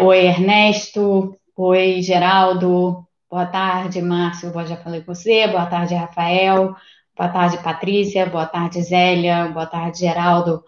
oi, Ernesto. Oi, Geraldo. Boa tarde, Márcio. Eu já falei com você. Boa tarde, Rafael. Boa tarde, Patrícia. Boa tarde, Zélia. Boa tarde, Geraldo.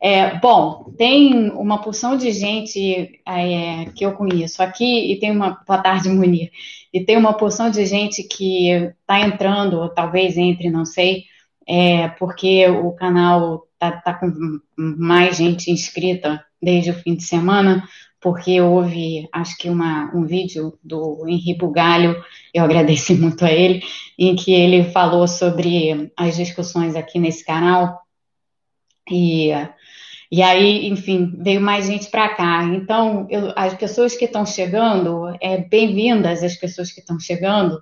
É, bom, tem uma porção de gente é, que eu conheço aqui e tem uma. Boa tarde, Munir. E tem uma porção de gente que está entrando, ou talvez entre, não sei, é, porque o canal está tá com mais gente inscrita desde o fim de semana, porque houve, acho que, uma, um vídeo do Henri Bugalho, eu agradeci muito a ele, em que ele falou sobre as discussões aqui nesse canal. E, e aí, enfim, veio mais gente para cá. Então, eu, as pessoas que estão chegando, é bem-vindas as pessoas que estão chegando.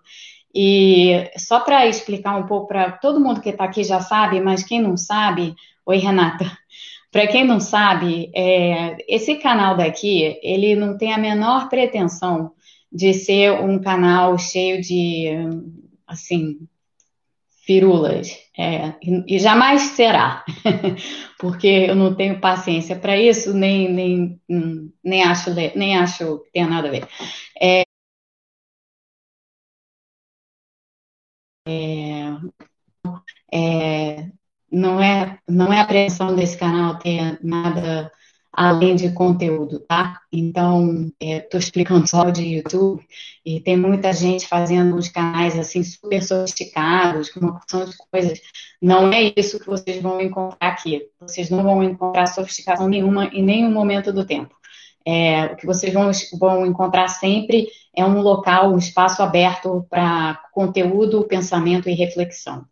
E só para explicar um pouco para todo mundo que está aqui já sabe, mas quem não sabe, oi Renata, para quem não sabe, é, esse canal daqui, ele não tem a menor pretensão de ser um canal cheio de, assim, firulas. É, e, jamais será, porque eu não tenho paciência para isso, nem, nem, nem, acho, nem acho que tenha nada a ver. É, é, é não é, não é a pressão desse canal ter nada além de conteúdo, tá? Então, estou é, explicando só de YouTube e tem muita gente fazendo uns canais assim super sofisticados, com uma porção de coisas. Não é isso que vocês vão encontrar aqui. Vocês não vão encontrar sofisticação nenhuma em nenhum momento do tempo. É, o que vocês vão, vão encontrar sempre é um local, um espaço aberto para conteúdo, pensamento e reflexão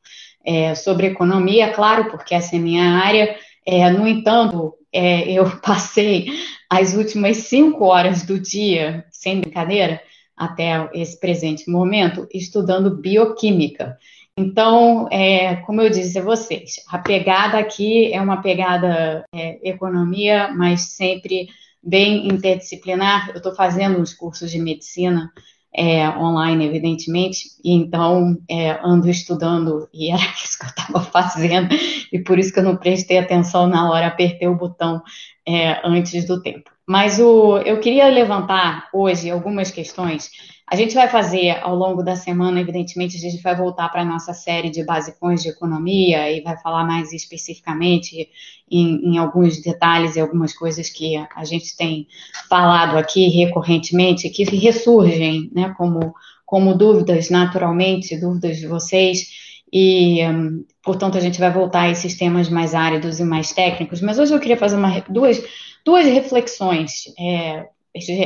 é, sobre economia, claro, porque essa é minha área. É, no entanto, é, eu passei as últimas cinco horas do dia, sem brincadeira, até esse presente momento, estudando bioquímica. Então, é, como eu disse a vocês, a pegada aqui é uma pegada é, economia, mas sempre bem interdisciplinar. Eu estou fazendo uns cursos de medicina é, online, evidentemente, e então é, ando estudando, e era isso que eu estava fazendo, e por isso que eu não prestei atenção na hora, apertei o botão é, antes do tempo. Mas o, eu queria levantar hoje algumas questões a gente vai fazer ao longo da semana, evidentemente, a gente vai voltar para a nossa série de basicões de economia e vai falar mais especificamente em, em, alguns detalhes e algumas coisas que a gente tem falado aqui recorrentemente, que ressurgem né, como, como dúvidas, naturalmente, dúvidas de vocês. E, um, portanto, a gente vai voltar a esses temas mais áridos e mais técnicos. Mas hoje eu queria fazer uma, duas, duas reflexões. É,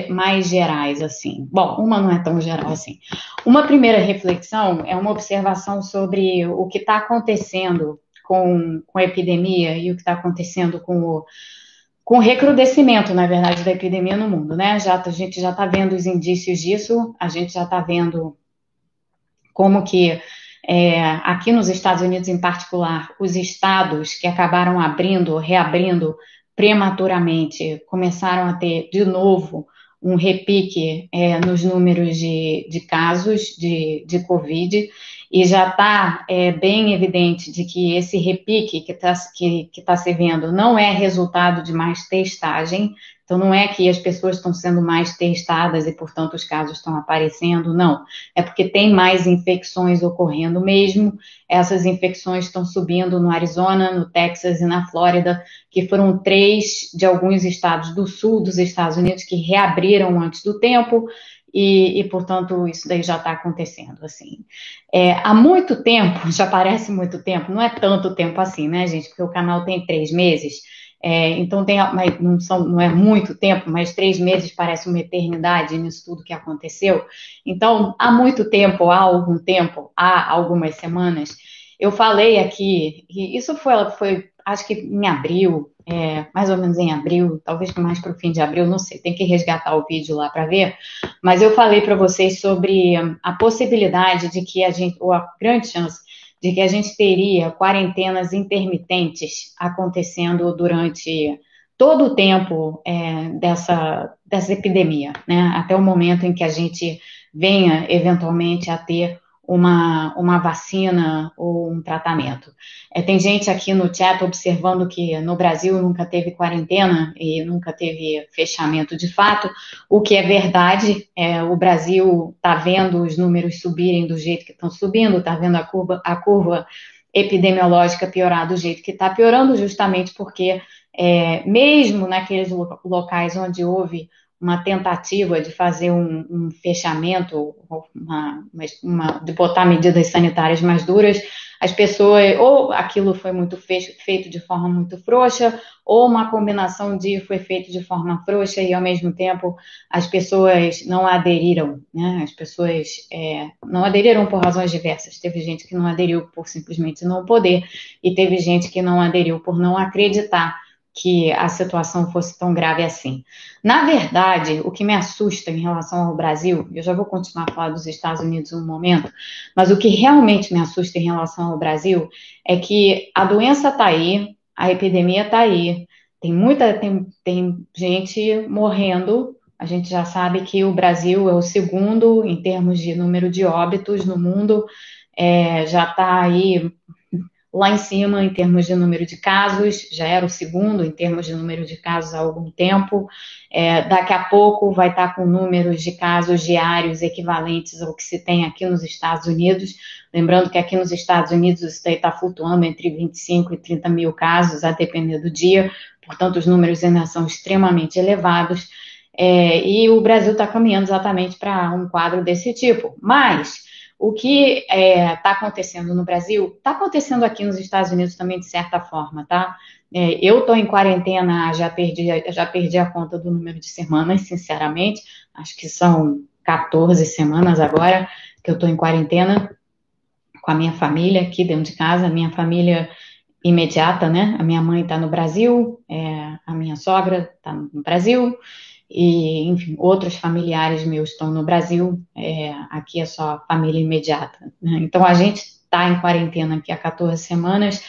mais gerais, assim. Bom, uma não é tão geral assim. Uma primeira reflexão é uma observação sobre o que está acontecendo com, com a epidemia e o que está acontecendo com o, com recrudescimento, na verdade, da epidemia no mundo, né? Já, a gente já está vendo os indícios disso, a gente já está vendo como que é, aqui nos Estados Unidos em particular, os estados que acabaram abrindo, reabrindo prematuramente começaram a ter de novo um repique é, nos números de, de casos de, de Covid, e já está é, bem evidente de que esse repique que está que, que tá se vendo não é resultado de mais testagem, então, não é que as pessoas estão sendo mais testadas e, portanto, os casos estão aparecendo, não. É porque tem mais infecções ocorrendo mesmo. Essas infecções estão subindo no Arizona, no Texas e na Flórida, que foram três de alguns estados do sul dos Estados Unidos que reabriram antes do tempo. E, e, portanto, isso daí já está acontecendo, assim. É, há muito tempo, já parece muito tempo, não é tanto tempo assim, né, gente? Porque o canal tem três meses, é, então, tem, não, são, não é muito tempo, mas três meses parece uma eternidade nisso tudo que aconteceu. Então, há muito tempo, há algum tempo, há algumas semanas, eu falei aqui, e isso foi, foi acho que em abril, é, mais ou menos em abril, talvez mais para o fim de abril, não sei, tem que resgatar o vídeo lá para ver, mas eu falei para vocês sobre a possibilidade de que a gente, ou a grande chance de que a gente teria quarentenas intermitentes acontecendo durante todo o tempo é, dessa, dessa epidemia, né? Até o momento em que a gente venha eventualmente a ter uma, uma vacina ou um tratamento. É, tem gente aqui no chat observando que no Brasil nunca teve quarentena e nunca teve fechamento de fato, o que é verdade. É, o Brasil está vendo os números subirem do jeito que estão subindo, está vendo a curva, a curva epidemiológica piorar do jeito que está piorando, justamente porque, é, mesmo naqueles locais onde houve uma tentativa de fazer um, um fechamento, uma, uma, de botar medidas sanitárias mais duras, as pessoas, ou aquilo foi muito feito de forma muito frouxa, ou uma combinação de foi feito de forma frouxa e ao mesmo tempo as pessoas não aderiram, né? As pessoas é, não aderiram por razões diversas. Teve gente que não aderiu por simplesmente não poder, e teve gente que não aderiu por não acreditar que a situação fosse tão grave assim. Na verdade, o que me assusta em relação ao Brasil, eu já vou continuar a falar dos Estados Unidos um momento, mas o que realmente me assusta em relação ao Brasil é que a doença está aí, a epidemia está aí, tem muita, tem, tem gente morrendo. A gente já sabe que o Brasil é o segundo em termos de número de óbitos no mundo, é, já está aí lá em cima em termos de número de casos, já era o segundo em termos de número de casos há algum tempo. É, daqui a pouco vai estar com números de casos diários equivalentes ao que se tem aqui nos Estados Unidos. Lembrando que aqui nos Estados Unidos isso está flutuando entre 25 e 30 mil casos, a depender do dia, portanto, os números ainda são extremamente elevados. É, e o Brasil está caminhando exatamente para um quadro desse tipo. Mas o que está é, tá acontecendo no Brasil está acontecendo aqui nos Estados Unidos também, de certa forma, tá? É, eu estou em quarentena, já perdi, já perdi a conta do número de semanas, sinceramente. Acho que são 14 semanas agora que eu estou em quarentena com a minha família aqui dentro de casa, minha família imediata, né? A minha mãe está no Brasil, é, a minha sogra está no Brasil, e, enfim, outros familiares meus estão no Brasil, é, aqui é só família imediata. Né? Então, a gente está em quarentena aqui há 14 semanas,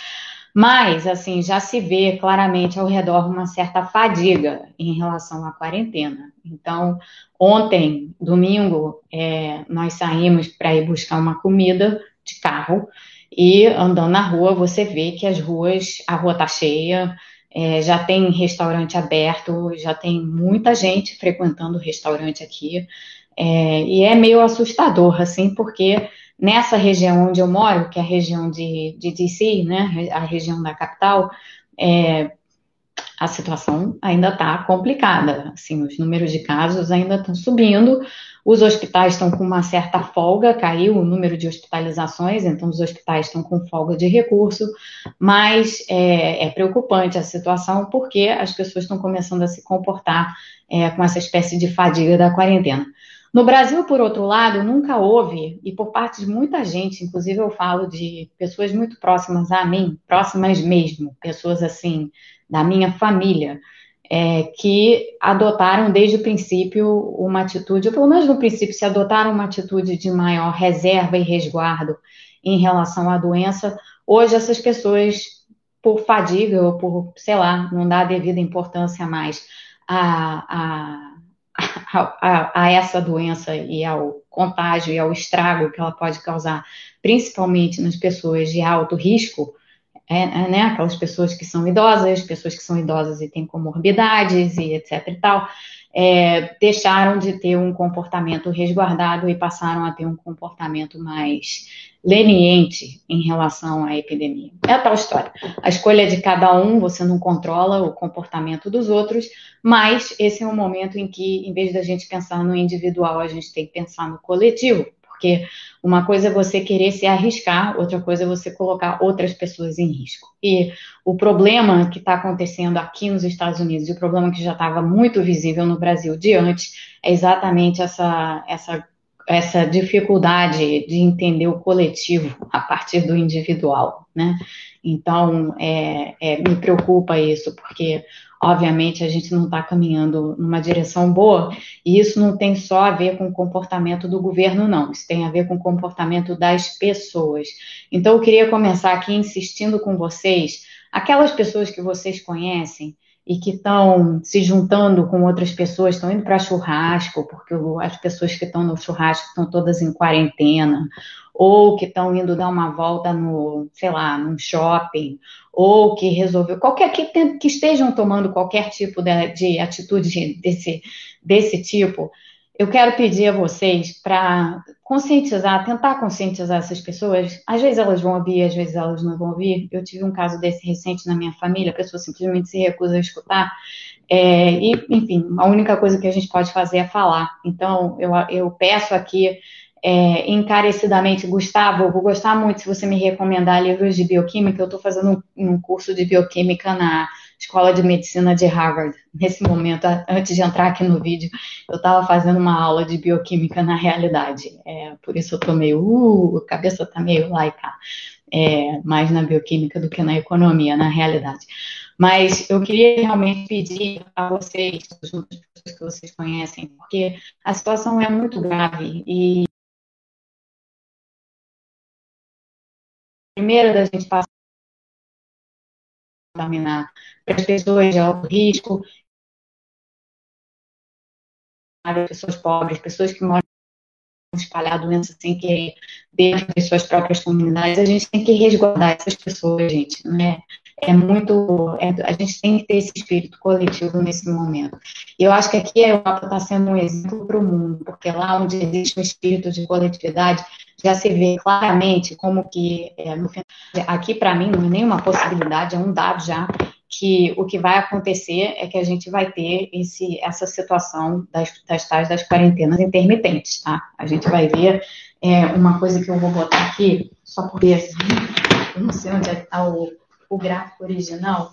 mas, assim, já se vê claramente ao redor uma certa fadiga em relação à quarentena. Então, ontem, domingo, é, nós saímos para ir buscar uma comida de carro e andando na rua, você vê que as ruas, a rua está cheia, é, já tem restaurante aberto, já tem muita gente frequentando o restaurante aqui. É, e é meio assustador, assim, porque nessa região onde eu moro, que é a região de, de DC, né, a região da capital, é, a situação ainda está complicada. Assim, os números de casos ainda estão subindo, os hospitais estão com uma certa folga, caiu o número de hospitalizações, então os hospitais estão com folga de recurso, mas é, é preocupante a situação porque as pessoas estão começando a se comportar é, com essa espécie de fadiga da quarentena. No Brasil, por outro lado, nunca houve, e por parte de muita gente, inclusive eu falo de pessoas muito próximas a mim, próximas mesmo, pessoas assim, da minha família, é, que adotaram desde o princípio uma atitude, ou pelo menos no princípio se adotaram uma atitude de maior reserva e resguardo em relação à doença. Hoje essas pessoas, por fadiga ou por, sei lá, não dá a devida importância mais a, a, a, a essa doença e ao contágio e ao estrago que ela pode causar, principalmente nas pessoas de alto risco, é, é, né, aquelas pessoas que são idosas, pessoas que são idosas e têm comorbidades e etc e tal, é, deixaram de ter um comportamento resguardado e passaram a ter um comportamento mais leniente em relação à epidemia. É a tal história. A escolha de cada um, você não controla o comportamento dos outros, mas esse é um momento em que, em vez da gente pensar no individual, a gente tem que pensar no coletivo. Porque uma coisa é você querer se arriscar, outra coisa é você colocar outras pessoas em risco. E o problema que está acontecendo aqui nos Estados Unidos, e o problema que já estava muito visível no Brasil de antes, é exatamente essa, essa, essa dificuldade de entender o coletivo a partir do individual, né? Então, é, é, me preocupa isso, porque obviamente a gente não está caminhando numa direção boa, e isso não tem só a ver com o comportamento do governo, não, isso tem a ver com o comportamento das pessoas. Então, eu queria começar aqui insistindo com vocês, aquelas pessoas que vocês conhecem, e que estão se juntando com outras pessoas, estão indo para churrasco, porque as pessoas que estão no churrasco estão todas em quarentena, ou que estão indo dar uma volta no, sei lá, num shopping, ou que resolveu, qualquer que, que estejam tomando qualquer tipo de, de atitude desse, desse tipo, eu quero pedir a vocês para conscientizar, tentar conscientizar essas pessoas. Às vezes elas vão ouvir, às vezes elas não vão ouvir. Eu tive um caso desse recente na minha família, a pessoa simplesmente se recusa a escutar. É, e, enfim, a única coisa que a gente pode fazer é falar. Então, eu, eu peço aqui é, encarecidamente, Gustavo, vou gostar muito se você me recomendar livros de bioquímica. Eu estou fazendo um, um curso de bioquímica na Escola de Medicina de Harvard. Nesse momento, antes de entrar aqui no vídeo, eu estava fazendo uma aula de bioquímica na realidade. É, por isso eu estou meio, uh, a cabeça está meio lá e cá. É, mais na bioquímica do que na economia, na realidade. Mas eu queria realmente pedir a vocês, as pessoas que vocês conhecem, porque a situação é muito grave e primeiro da gente passar contaminar para as pessoas de alto risco, pessoas pobres, pessoas que moram espalhar doença sem querer dentro das suas próprias comunidades, a gente tem que resguardar essas pessoas, gente, né? É muito, é, a gente tem que ter esse espírito coletivo nesse momento. E eu acho que aqui a Europa está sendo um exemplo para o mundo, porque lá onde existe um espírito de coletividade, já se vê claramente como que, é, no, aqui para mim não é nenhuma possibilidade, é um dado já, que o que vai acontecer é que a gente vai ter esse, essa situação das, das tais das quarentenas intermitentes, tá? A gente vai ver é, uma coisa que eu vou botar aqui, só por ver, eu não sei onde está é o, o gráfico original,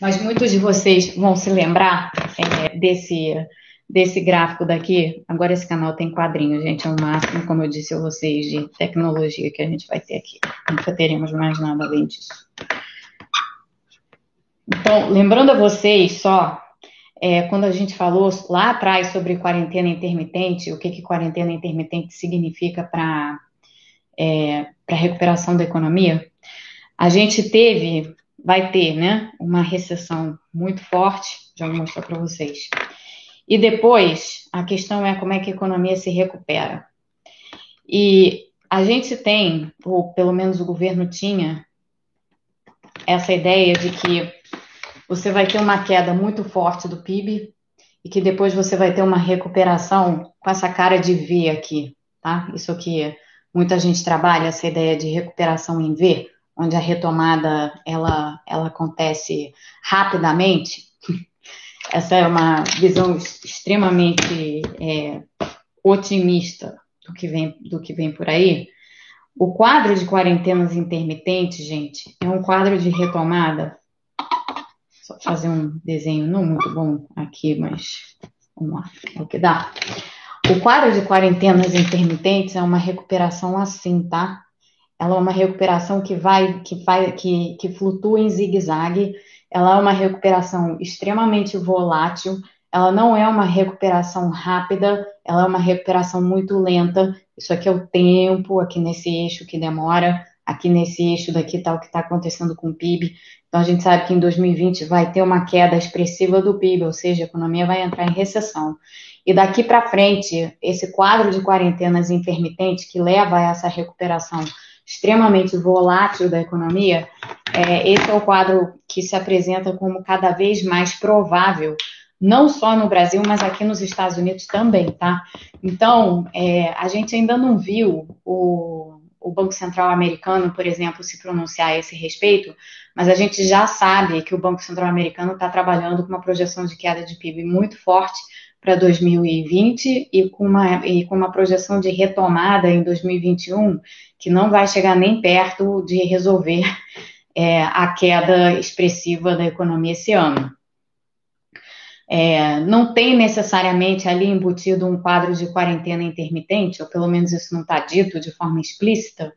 mas muitos de vocês vão se lembrar é, desse desse gráfico daqui. Agora esse canal tem quadrinhos, gente, é o máximo, como eu disse a vocês, de tecnologia que a gente vai ter aqui. Nunca teremos mais nada além disso. Então, lembrando a vocês só, é, quando a gente falou lá atrás sobre quarentena intermitente, o que, que quarentena intermitente significa para é, a recuperação da economia, a gente teve, vai ter, né, uma recessão muito forte, já vou mostrar para vocês. E depois, a questão é como é que a economia se recupera. E a gente tem, ou pelo menos o governo tinha, essa ideia de que você vai ter uma queda muito forte do PIB e que depois você vai ter uma recuperação com essa cara de V aqui, tá? Isso aqui, muita gente trabalha essa ideia de recuperação em V, onde a retomada ela, ela acontece rapidamente. Essa é uma visão extremamente é, otimista do que, vem, do que vem por aí. O quadro de quarentenas intermitentes, gente, é um quadro de retomada. Só fazer um desenho não muito bom aqui, mas vamos lá, é o que dá. O quadro de quarentenas intermitentes é uma recuperação assim, tá? Ela é uma recuperação que vai, que vai, que, que flutua em zigue-zague ela é uma recuperação extremamente volátil, ela não é uma recuperação rápida, ela é uma recuperação muito lenta. Isso aqui é o tempo, aqui nesse eixo que demora, aqui nesse eixo daqui está o que está acontecendo com o PIB. Então a gente sabe que em 2020 vai ter uma queda expressiva do PIB, ou seja, a economia vai entrar em recessão. E daqui para frente, esse quadro de quarentenas intermitentes que leva a essa recuperação extremamente volátil da economia, é, esse é o quadro que se apresenta como cada vez mais provável, não só no Brasil, mas aqui nos Estados Unidos também, tá? Então, é, a gente ainda não viu o, o Banco Central americano, por exemplo, se pronunciar a esse respeito, mas a gente já sabe que o Banco Central americano está trabalhando com uma projeção de queda de PIB muito forte para 2020 e com, uma, e com uma projeção de retomada em 2021 que não vai chegar nem perto de resolver é, a queda expressiva da economia esse ano. É, não tem necessariamente ali embutido um quadro de quarentena intermitente, ou pelo menos isso não está dito de forma explícita,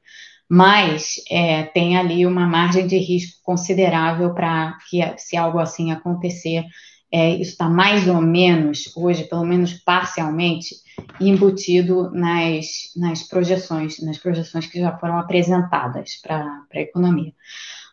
mas é, tem ali uma margem de risco considerável para que, se algo assim acontecer, é, isso está mais ou menos, hoje, pelo menos parcialmente, embutido nas, nas projeções, nas projeções que já foram apresentadas para a economia.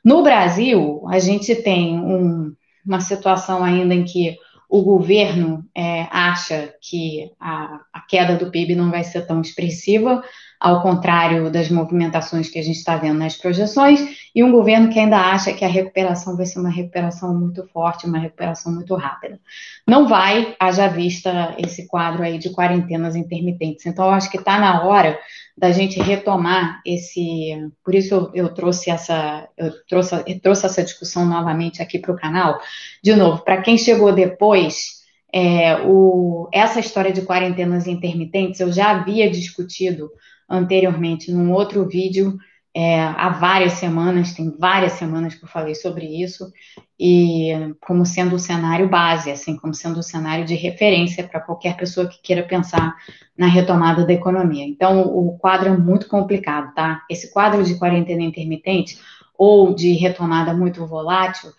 No Brasil, a gente tem um, uma situação ainda em que o governo é, acha que a, a, queda do PIB não vai ser tão expressiva, ao contrário das movimentações que a gente está vendo nas projeções, e um governo que ainda acha que a recuperação vai ser uma recuperação muito forte, uma recuperação muito rápida. Não vai, haja vista esse quadro aí de quarentenas intermitentes. Então, acho que está na hora da gente retomar esse. Por isso eu, eu trouxe essa, eu trouxe, eu trouxe essa discussão novamente aqui para o canal. De novo, para quem chegou depois. É, o, essa história de quarentenas intermitentes eu já havia discutido anteriormente num outro vídeo é, há várias semanas, tem várias semanas que eu falei sobre isso, e como sendo o cenário base, assim, como sendo o cenário de referência para qualquer pessoa que queira pensar na retomada da economia. Então, o quadro é muito complicado, tá? Esse quadro de quarentena intermitente ou de retomada muito volátil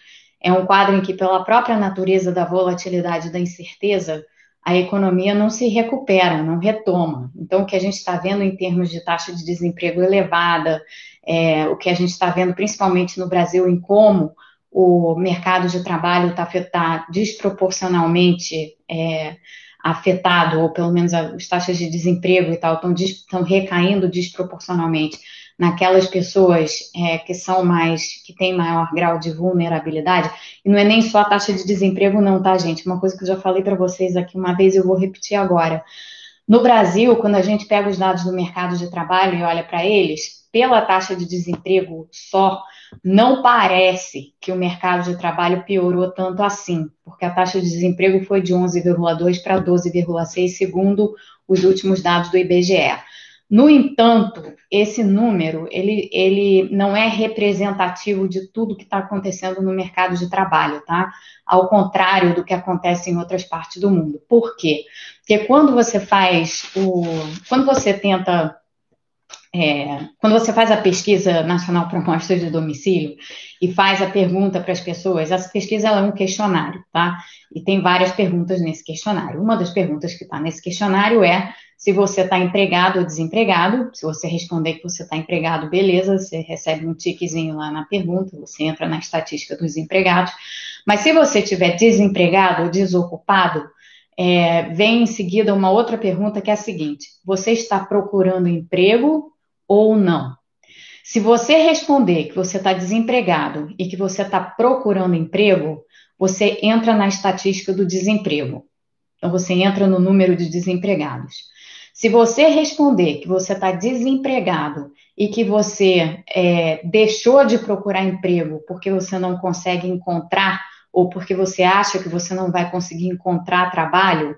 é um quadro em que, pela própria natureza da volatilidade da incerteza, a economia não se recupera, não retoma. Então, o que a gente está vendo em termos de taxa de desemprego elevada, é, o que a gente está vendo principalmente no Brasil em como o mercado de trabalho está tá desproporcionalmente é, afetado, ou pelo menos as taxas de desemprego e tal estão recaindo desproporcionalmente naquelas pessoas é, que são mais, que têm maior grau de vulnerabilidade, e não é nem só a taxa de desemprego, não, tá, gente? Uma coisa que eu já falei para vocês aqui uma vez, eu vou repetir agora. No Brasil, quando a gente pega os dados do mercado de trabalho e olha para eles, pela taxa de desemprego só, não parece que o mercado de trabalho piorou tanto assim, porque a taxa de desemprego foi de 11,2 para 12,6, segundo os últimos dados do IBGE. No entanto, esse número ele, ele não é representativo de tudo que está acontecendo no mercado de trabalho, tá? Ao contrário do que acontece em outras partes do mundo. Por quê? Porque quando você faz o. Quando você tenta é, quando você faz a pesquisa nacional para amostra de domicílio e faz a pergunta para as pessoas, essa pesquisa é um questionário, tá? E tem várias perguntas nesse questionário. Uma das perguntas que está nesse questionário é se você está empregado ou desempregado. Se você responder que você está empregado, beleza, você recebe um tiquezinho lá na pergunta, você entra na estatística dos empregados. Mas se você estiver desempregado ou desocupado, é, vem em seguida uma outra pergunta que é a seguinte: você está procurando emprego ou não? Se você responder que você está desempregado e que você está procurando emprego, você entra na estatística do desemprego. Então, você entra no número de desempregados. Se você responder que você está desempregado e que você é, deixou de procurar emprego porque você não consegue encontrar ou porque você acha que você não vai conseguir encontrar trabalho,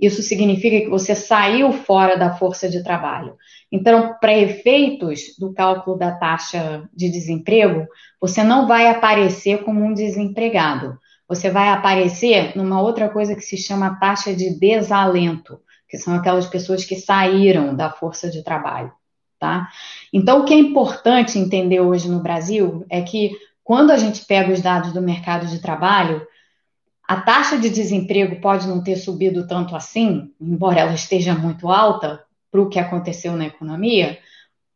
isso significa que você saiu fora da força de trabalho. Então, para efeitos do cálculo da taxa de desemprego, você não vai aparecer como um desempregado. Você vai aparecer numa outra coisa que se chama taxa de desalento que são aquelas pessoas que saíram da força de trabalho, tá? Então, o que é importante entender hoje no Brasil é que quando a gente pega os dados do mercado de trabalho, a taxa de desemprego pode não ter subido tanto assim, embora ela esteja muito alta para o que aconteceu na economia,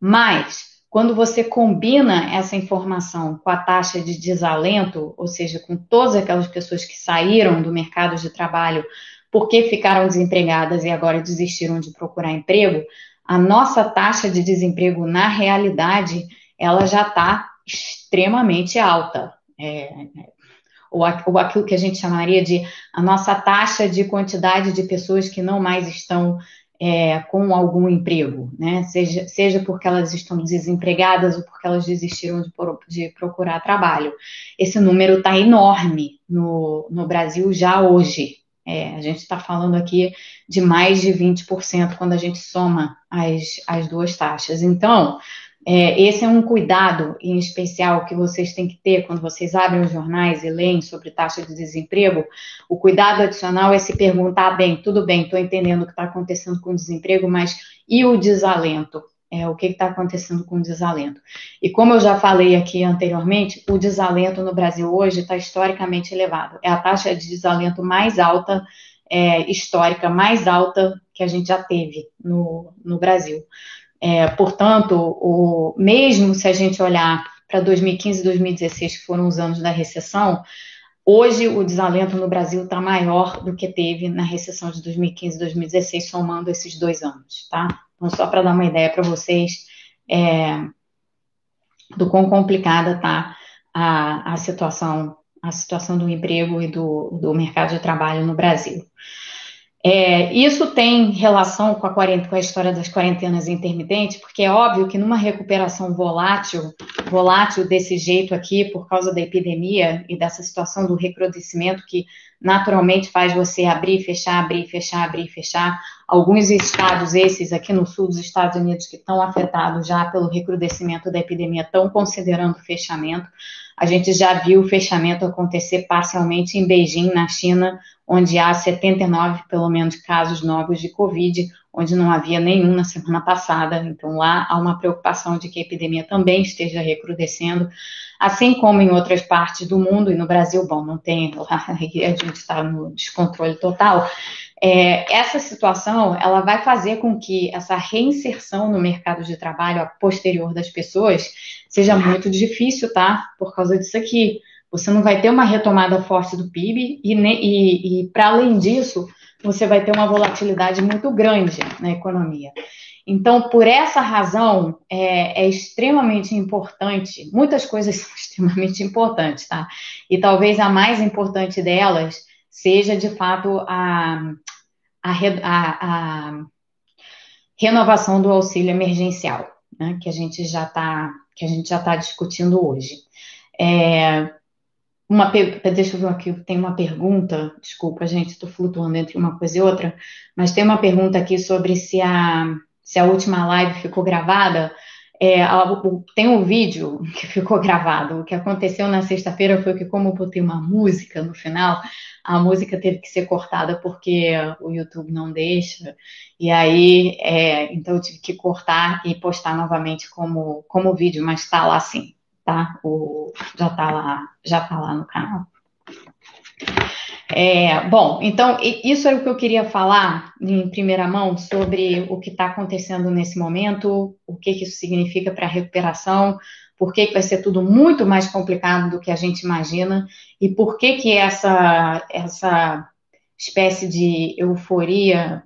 mas quando você combina essa informação com a taxa de desalento, ou seja, com todas aquelas pessoas que saíram do mercado de trabalho porque ficaram desempregadas e agora desistiram de procurar emprego, a nossa taxa de desemprego, na realidade, ela já está extremamente alta. É, ou, ou aquilo que a gente chamaria de a nossa taxa de quantidade de pessoas que não mais estão é, com algum emprego, né? Seja, seja porque elas estão desempregadas ou porque elas desistiram de, de procurar trabalho. Esse número está enorme no, no Brasil já hoje. É, a gente está falando aqui de mais de 20% quando a gente soma as, as duas taxas. Então, é, esse é um cuidado em especial que vocês têm que ter quando vocês abrem os jornais e leem sobre taxa de desemprego. O cuidado adicional é se perguntar: bem, tudo bem, estou entendendo o que está acontecendo com o desemprego, mas e o desalento? É, o que está acontecendo com o desalento. E como eu já falei aqui anteriormente, o desalento no Brasil hoje está historicamente elevado. É a taxa de desalento mais alta, é, histórica, mais alta que a gente já teve no, no Brasil. É, portanto, o, mesmo se a gente olhar para 2015 e 2016, que foram os anos da recessão, hoje o desalento no Brasil está maior do que teve na recessão de 2015 e 2016, somando esses dois anos, tá? Então, só para dar uma ideia para vocês é, do quão complicada está a, a situação a situação do emprego e do, do mercado de trabalho no Brasil. É, isso tem relação com a, com a, história das quarentenas intermitentes, porque é óbvio que numa recuperação volátil, volátil desse jeito aqui, por causa da epidemia e dessa situação do recrudescimento que naturalmente faz você abrir, fechar, abrir, fechar, abrir, fechar. Alguns estados, esses aqui no sul dos Estados Unidos, que estão afetados já pelo recrudescimento da epidemia, estão considerando fechamento. A gente já viu o fechamento acontecer parcialmente em Beijing, na China, onde há 79, pelo menos, casos novos de Covid, onde não havia nenhum na semana passada. Então, lá há uma preocupação de que a epidemia também esteja recrudescendo, assim como em outras partes do mundo, e no Brasil, bom, não tem, lá a gente está no descontrole total. É, essa situação, ela vai fazer com que essa reinserção no mercado de trabalho a posterior das pessoas seja muito difícil, tá? Por causa disso aqui. Você não vai ter uma retomada forte do PIB e, e, e para além disso, você vai ter uma volatilidade muito grande na economia. Então, por essa razão, é, é, extremamente importante, muitas coisas são extremamente importantes, tá? E talvez a mais importante delas seja, de fato, a, a, a, a renovação do auxílio emergencial, né? Que a gente já está que a gente já está discutindo hoje. É, uma, deixa eu ver aqui, tem uma pergunta, desculpa, gente, estou flutuando entre uma coisa e outra, mas tem uma pergunta aqui sobre se a, se a última live ficou gravada. É, tem um vídeo que ficou gravado. O que aconteceu na sexta-feira foi que, como eu botei uma música no final, a música teve que ser cortada porque o YouTube não deixa. E aí, é, então eu tive que cortar e postar novamente como, como vídeo, mas está lá sim, tá? O, já está lá, já tá lá no canal. É, bom, então isso é o que eu queria falar em primeira mão sobre o que está acontecendo nesse momento, o que, que isso significa para a recuperação, por que, que vai ser tudo muito mais complicado do que a gente imagina e por que, que essa, essa espécie de euforia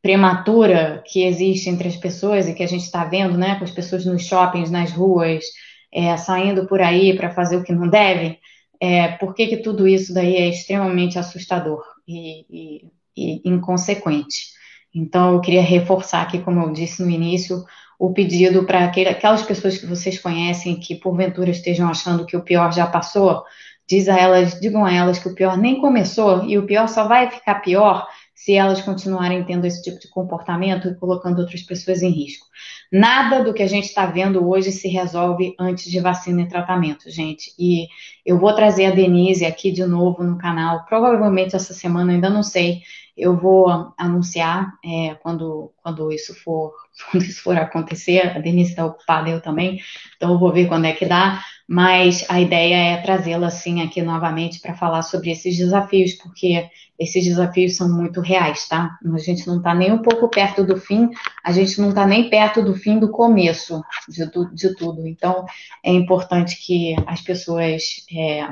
prematura que existe entre as pessoas e que a gente está vendo, né, com as pessoas nos shoppings, nas ruas, é, saindo por aí para fazer o que não deve, é, por que, que tudo isso daí é extremamente assustador e, e, e inconsequente. Então, eu queria reforçar aqui, como eu disse no início, o pedido para aquelas pessoas que vocês conhecem que porventura estejam achando que o pior já passou, diz a elas, digam a elas que o pior nem começou e o pior só vai ficar pior se elas continuarem tendo esse tipo de comportamento e colocando outras pessoas em risco. Nada do que a gente está vendo hoje se resolve antes de vacina e tratamento, gente. E eu vou trazer a Denise aqui de novo no canal, provavelmente essa semana, ainda não sei. Eu vou anunciar é, quando, quando isso for quando isso for acontecer. A Denise está ocupada, eu também, então eu vou ver quando é que dá mas a ideia é trazê-la assim aqui novamente para falar sobre esses desafios, porque esses desafios são muito reais, tá? A gente não está nem um pouco perto do fim, a gente não está nem perto do fim do começo de, de, tudo. Então, é importante que as pessoas é,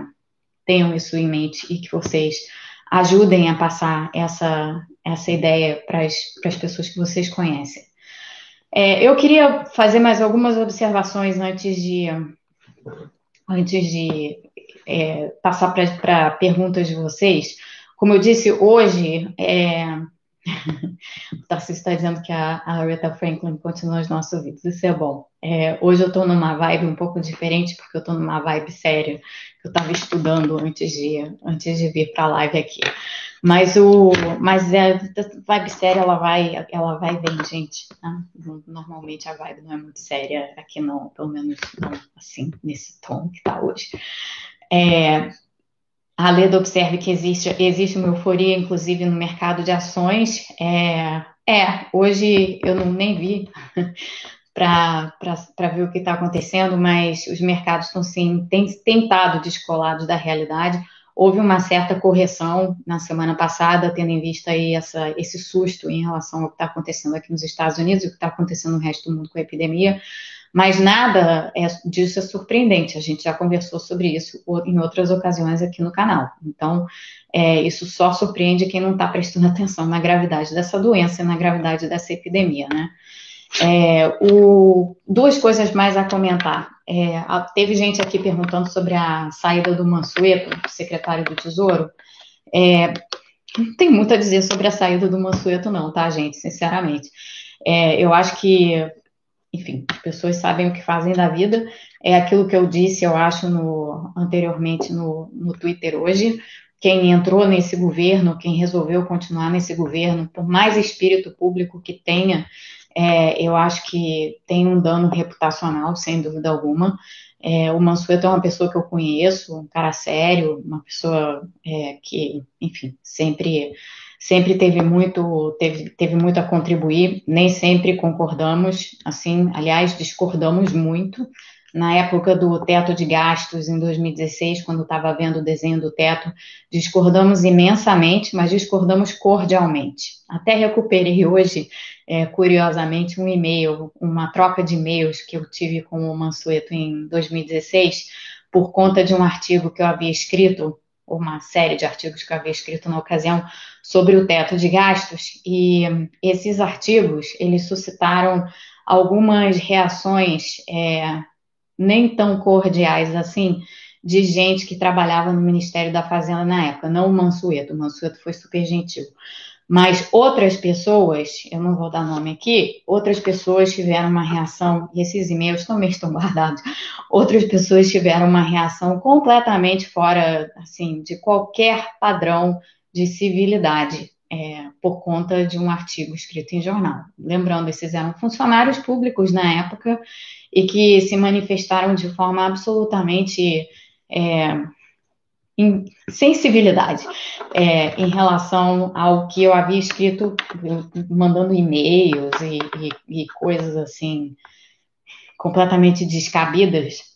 tenham isso em mente e que vocês ajudem a passar essa, essa ideia para as pessoas que vocês conhecem. É, eu queria fazer mais algumas observações antes de antes de é, passar para perguntas de vocês, como eu disse, hoje, é... o Tarcísio está dizendo que a, Aretha Franklin continua nos nossos ouvidos, isso é bom. É, hoje eu estou numa vibe um pouco diferente, porque eu estou numa vibe séria, que eu estava estudando antes de, antes de vir para a live aqui. Mas o, mas é, a vibe séria ela vai, ela vai bem, gente. Né? Normalmente a vibe não é muito séria aqui não, pelo menos não assim nesse tom que está hoje. É, a Leda observe que existe, existe uma euforia, inclusive, no mercado de ações. É, é hoje eu não, nem vi para ver o que está acontecendo, mas os mercados estão sim, têm tentado descolados da realidade. Houve uma certa correção na semana passada, tendo em vista aí essa, esse susto em relação ao que está acontecendo aqui nos Estados Unidos e o que está acontecendo no resto do mundo com a epidemia. Mas nada é, disso é surpreendente, a gente já conversou sobre isso em outras ocasiões aqui no canal. Então, é, isso só surpreende quem não está prestando atenção na gravidade dessa doença e na gravidade dessa epidemia, né? É, o, duas coisas mais a comentar. É, teve gente aqui perguntando sobre a saída do Mansueto, secretário do Tesouro. É, não tem muito a dizer sobre a saída do Mansueto, não, tá, gente? Sinceramente. É, eu acho que enfim, as pessoas sabem o que fazem da vida. É aquilo que eu disse, eu acho, no, anteriormente no, no Twitter hoje. Quem entrou nesse governo, quem resolveu continuar nesse governo, por mais espírito público que tenha, é, eu acho que tem um dano reputacional, sem dúvida alguma. É, o Mansueto é uma pessoa que eu conheço, um cara sério, uma pessoa é, que, enfim, sempre sempre teve muito, teve, teve muito a contribuir, nem sempre concordamos, assim, aliás, discordamos muito. Na época do teto de gastos, em 2016, quando estava vendo o desenho do teto, discordamos imensamente, mas discordamos cordialmente. Até recuperei hoje, é, curiosamente, um e-mail, uma troca de e-mails que eu tive com o Mansueto em 2016, por conta de um artigo que eu havia escrito uma série de artigos que eu havia escrito na ocasião sobre o teto de gastos e esses artigos eles suscitaram algumas reações é, nem tão cordiais assim de gente que trabalhava no Ministério da Fazenda na época, não o Mansueto, o Mansueto foi super gentil. Mas outras pessoas, eu não vou dar nome aqui, outras pessoas tiveram uma reação, e esses e-mails também estão guardados, outras pessoas tiveram uma reação completamente fora, assim, de qualquer padrão de civilidade, é, por conta de um artigo escrito em jornal. Lembrando, esses eram funcionários públicos na época e que se manifestaram de forma absolutamente é, sensibilidade é, em relação ao que eu havia escrito, mandando e-mails e, e, e coisas assim completamente descabidas.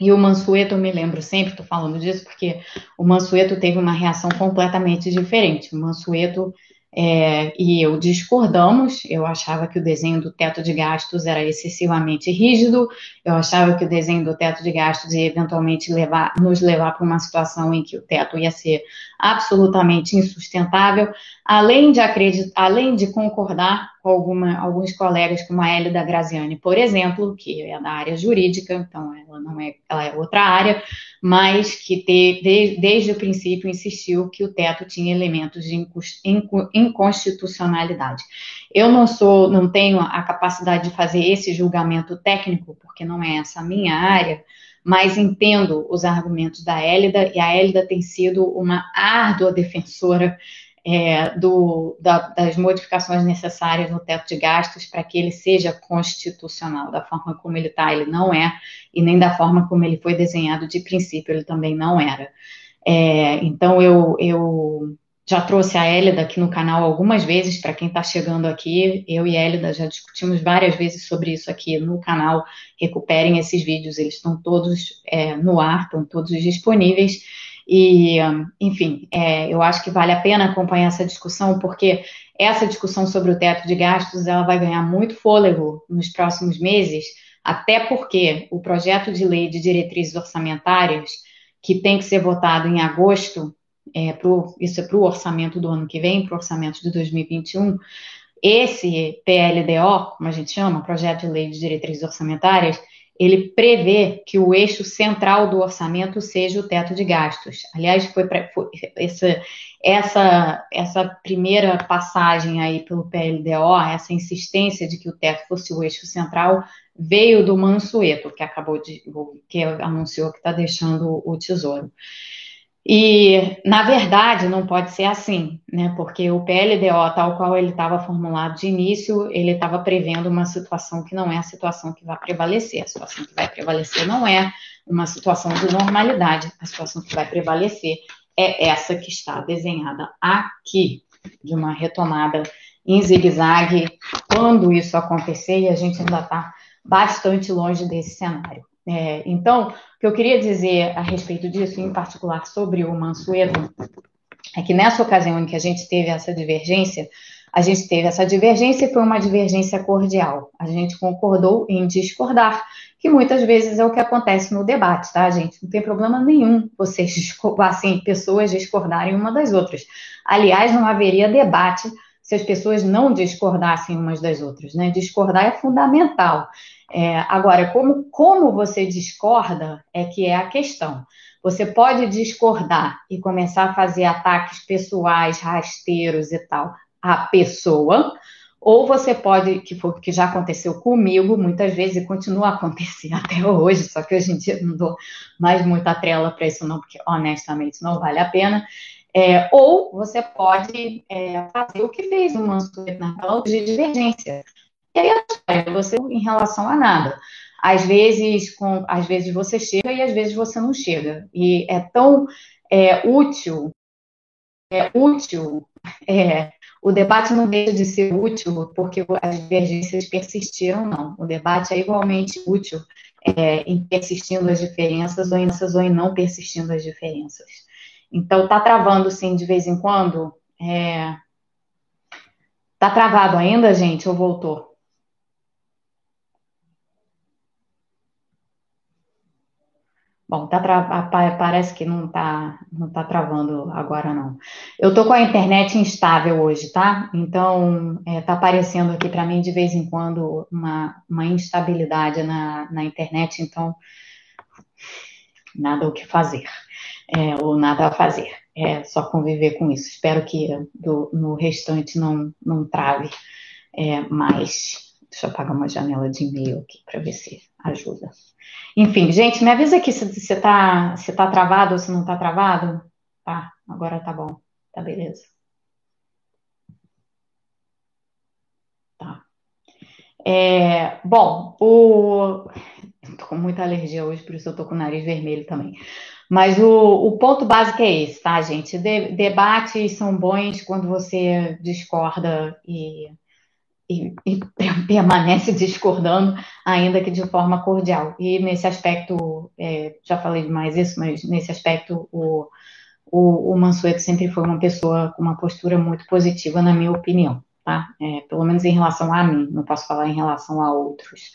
E o Mansueto, eu me lembro sempre, estou falando disso, porque o Mansueto teve uma reação completamente diferente. O Mansueto é, e eu discordamos. Eu achava que o desenho do teto de gastos era excessivamente rígido, eu achava que o desenho do teto de gastos ia eventualmente levar, nos levar para uma situação em que o teto ia ser absolutamente insustentável, além de além de concordar com alguma, alguns colegas como a Hélida Graziani, por exemplo, que é da área jurídica, então ela não é, ela é outra área, mas que te, de, desde o princípio insistiu que o teto tinha elementos de inconstitucionalidade. Eu não sou, não tenho a capacidade de fazer esse julgamento técnico, porque não é essa a minha área, mas entendo os argumentos da Hélida, e a Hélida tem sido uma árdua defensora é, do, da, das modificações necessárias no teto de gastos para que ele seja constitucional, da forma como ele está, ele não é, e nem da forma como ele foi desenhado de princípio, ele também não era. É, então, eu, eu já trouxe a Hélida aqui no canal algumas vezes, para quem está chegando aqui, eu e Hélida já discutimos várias vezes sobre isso aqui no canal, recuperem esses vídeos, eles estão todos é, no ar, estão todos disponíveis, e, enfim, é, eu acho que vale a pena acompanhar essa discussão, porque essa discussão sobre o teto de gastos ela vai ganhar muito fôlego nos próximos meses, até porque o projeto de lei de diretrizes orçamentárias, que tem que ser votado em agosto, é, pro, isso é para o orçamento do ano que vem, para o orçamento de 2021, esse PLDO, como a gente chama, Projeto de Lei de Diretrizes Orçamentárias, ele prevê que o eixo central do orçamento seja o teto de gastos. Aliás, foi, pra, foi essa, essa, essa primeira passagem aí pelo PLDO, essa insistência de que o teto fosse o eixo central, veio do Mansueto, que acabou de, que anunciou que está deixando o tesouro. E, na verdade, não pode ser assim, né? Porque o PLDO, tal qual ele estava formulado de início, ele estava prevendo uma situação que não é a situação que vai prevalecer. A situação que vai prevalecer não é uma situação de normalidade. A situação que vai prevalecer é essa que está desenhada aqui, de uma retomada em zigue-zague, quando isso acontecer, e a gente ainda está bastante longe desse cenário. É, então, o que eu queria dizer a respeito disso, em particular sobre o Mansueto, é que nessa ocasião em que a gente teve essa divergência, a gente teve essa divergência e foi uma divergência cordial. A gente concordou em discordar, que muitas vezes é o que acontece no debate, tá, gente? Não tem problema nenhum vocês, assim, pessoas discordarem uma das outras. Aliás, não haveria debate se as pessoas não discordassem umas das outras, né? Discordar é fundamental. É, agora, como, como você discorda é que é a questão. Você pode discordar e começar a fazer ataques pessoais, rasteiros e tal à pessoa, ou você pode, que foi que já aconteceu comigo muitas vezes e continua a acontecer até hoje, só que hoje em dia não dou mais muita trela para isso, não, porque honestamente não vale a pena. É, ou você pode é, fazer o que fez o Mansur Natal de divergência. E aí a você em relação a nada. Às vezes, com, às vezes você chega e às vezes você não chega. E é tão é, útil, é útil é, o debate não deixa de ser útil porque as divergências persistiram, não. O debate é igualmente útil é, em persistindo as diferenças ou em, ou em não persistindo as diferenças. Então, tá travando, sim, de vez em quando. É... Tá travado ainda, gente, ou voltou? Bom, tá tra... parece que não está não tá travando agora, não. Eu tô com a internet instável hoje, tá? Então, é, tá aparecendo aqui para mim de vez em quando uma, uma instabilidade na, na internet, então nada o que fazer, é, ou nada a fazer. É só conviver com isso. Espero que do, no restante não, não trave é, mais. Deixa eu apagar uma janela de e-mail aqui para ver se ajuda. Enfim, gente, me avisa aqui se você está se tá travado ou se não está travado. Tá, agora tá bom. Tá beleza. Tá. É, bom, o. Tô com muita alergia hoje, por isso eu tô com o nariz vermelho também. Mas o, o ponto básico é esse, tá, gente? De, debates são bons quando você discorda e e, e, permanece discordando, ainda que de forma cordial. E nesse aspecto, é, já falei demais isso, mas nesse aspecto, o, o, o Mansueto sempre foi uma pessoa com uma postura muito positiva, na minha opinião, tá? É, pelo menos em relação a mim, não posso falar em relação a outros.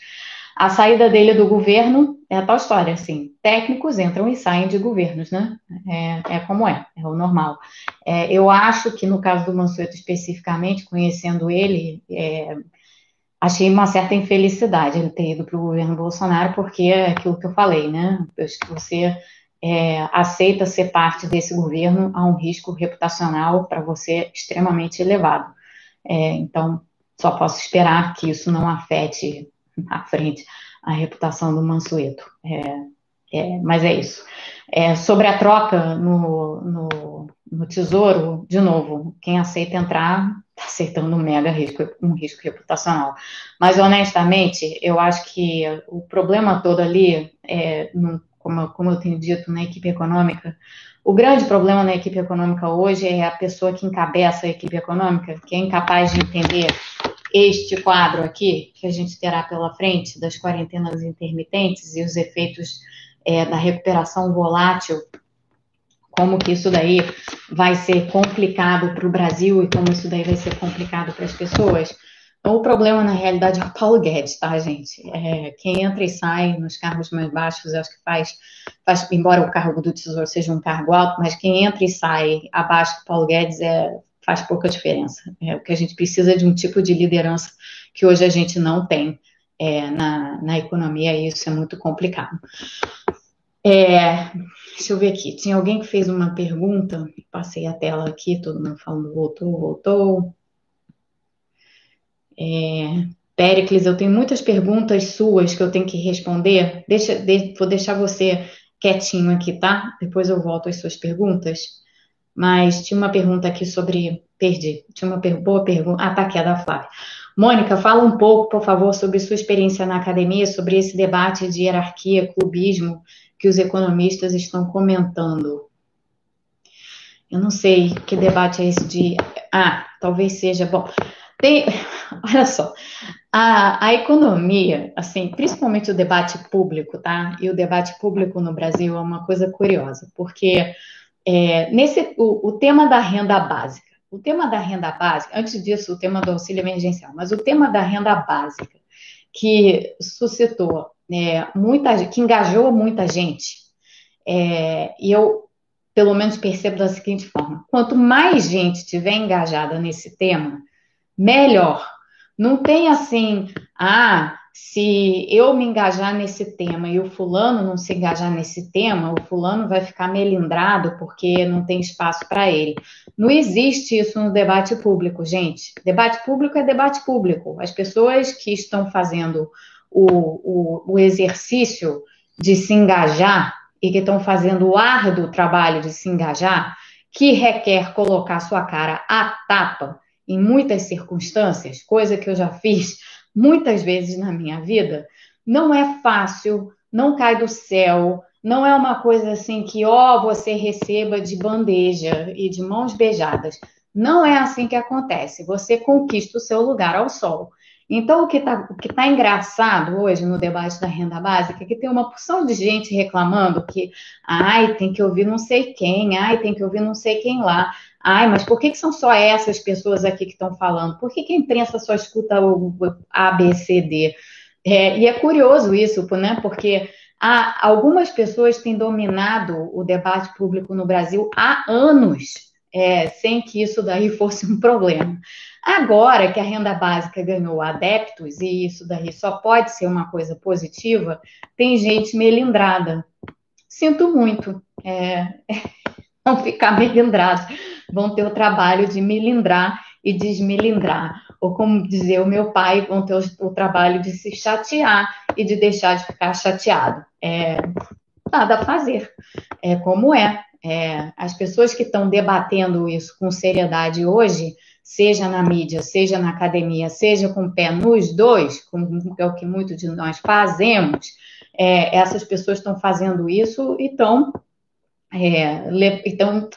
A saída dele do governo é a tal história, assim, técnicos entram e saem de governos, né? É, é como é, é o normal. É, eu acho que no caso do Mansueto especificamente, conhecendo ele, é, achei uma certa infelicidade ele ter ido para o governo Bolsonaro, porque é aquilo que eu falei, né? Acho que você é, aceita ser parte desse governo há um risco reputacional para você extremamente elevado. É, então, só posso esperar que isso não afete à frente a reputação do Mansueto. É, é, mas é isso. É, sobre a troca no, no, no, Tesouro, de novo, quem aceita entrar está aceitando um mega risco, um risco reputacional. Mas, honestamente, eu acho que o problema todo ali, é, no, como, como eu tenho dito na equipe econômica, o grande problema na equipe econômica hoje é a pessoa que encabeça a equipe econômica, que é incapaz de entender este quadro aqui, que a gente terá pela frente, das quarentenas intermitentes e os efeitos é, da recuperação volátil, como que isso daí vai ser complicado para o Brasil e como isso daí vai ser complicado para as pessoas. Então, o problema, na realidade, é o Paulo Guedes, tá, gente? É, quem entra e sai nos cargos mais baixos, acho que faz, faz, embora o cargo do Tesouro seja um cargo alto, mas quem entra e sai abaixo do Paulo Guedes é, faz pouca diferença. É, o que a gente precisa de um tipo de liderança que hoje a gente não tem é, na, na economia e isso é muito complicado. É, deixa eu ver aqui. Tinha alguém que fez uma pergunta, passei a tela aqui, todo mundo falando voltou, voltou. É, Pericles, eu tenho muitas perguntas suas que eu tenho que responder. Deixa, de, vou deixar você quietinho aqui, tá? Depois eu volto às suas perguntas. Mas tinha uma pergunta aqui sobre. Perdi. Tinha uma per... boa pergunta. Ah, tá aqui, a da Flávia. Mônica, fala um pouco, por favor, sobre sua experiência na academia, sobre esse debate de hierarquia, clubismo que os economistas estão comentando. Eu não sei que debate é esse de. Ah, talvez seja. Bom, tem, olha só, a, a, economia, assim, principalmente o debate público, tá? E o debate público no Brasil é uma coisa curiosa, porque é, nesse o, o, tema da renda básica, o tema da renda básica, antes disso, o tema do auxílio emergencial, mas o tema da renda básica, que suscitou é, muita, que engajou muita gente, é, e eu pelo menos percebo da seguinte forma: quanto mais gente tiver engajada nesse tema, melhor. Não tem assim, ah, se eu me engajar nesse tema e o fulano não se engajar nesse tema, o fulano vai ficar melindrado porque não tem espaço para ele. Não existe isso no debate público, gente. Debate público é debate público. As pessoas que estão fazendo o, o, o exercício de se engajar e que estão fazendo o árduo trabalho de se engajar, que requer colocar sua cara à tapa em muitas circunstâncias, coisa que eu já fiz muitas vezes na minha vida, não é fácil, não cai do céu, não é uma coisa assim que, ó, você receba de bandeja e de mãos beijadas. Não é assim que acontece. Você conquista o seu lugar ao sol. Então, o que está tá engraçado hoje no debate da renda básica é que tem uma porção de gente reclamando que, ai, tem que ouvir não sei quem, ai, tem que ouvir não sei quem lá. Ai, mas por que, que são só essas pessoas aqui que estão falando? Por que, que a imprensa só escuta o A, B, C, D? É, e é curioso isso, né? Porque há, algumas pessoas têm dominado o debate público no Brasil há anos, é, sem que isso daí fosse um problema. Agora que a renda básica ganhou adeptos, e isso daí só pode ser uma coisa positiva, tem gente melindrada. Sinto muito. É, vão ficar melindrados, vão ter o trabalho de melindrar e desmelindrar. Ou como dizia o meu pai, vão ter o, trabalho de se chatear e de deixar de ficar chateado. É, nada a fazer. É como é. é as pessoas que estão debatendo isso com seriedade hoje seja na mídia, seja na academia, seja com o pé nos dois, como é o que muitos de nós fazemos, é, essas pessoas estão fazendo isso e estão, é,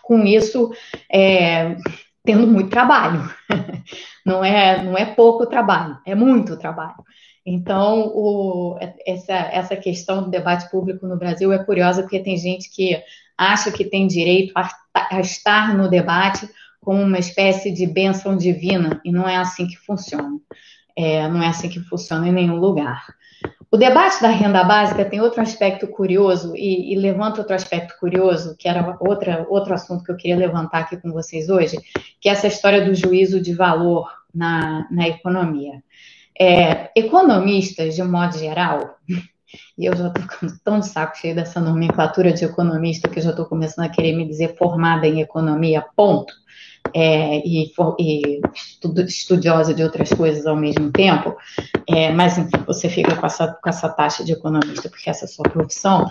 com isso é, tendo muito trabalho. Não é, não é pouco trabalho, é muito trabalho. Então, o, essa, essa questão do debate público no Brasil é curiosa, porque tem gente que acha que tem direito a, a estar no debate como uma espécie de bênção divina, e não é assim que funciona. É, não é assim que funciona em nenhum lugar. O debate da renda básica tem outro aspecto curioso, e, e levanta outro aspecto curioso, que era outra, outro assunto que eu queria levantar aqui com vocês hoje, que é essa história do juízo de valor na, na economia. É, economistas, de um modo geral, e eu já estou tão de saco cheio dessa nomenclatura de economista que eu já estou começando a querer me dizer formada em economia, ponto é, e, e, estudiosa de outras coisas ao mesmo tempo, é, mas enfim, você fica com essa, com essa taxa de economista porque essa é a sua profissão,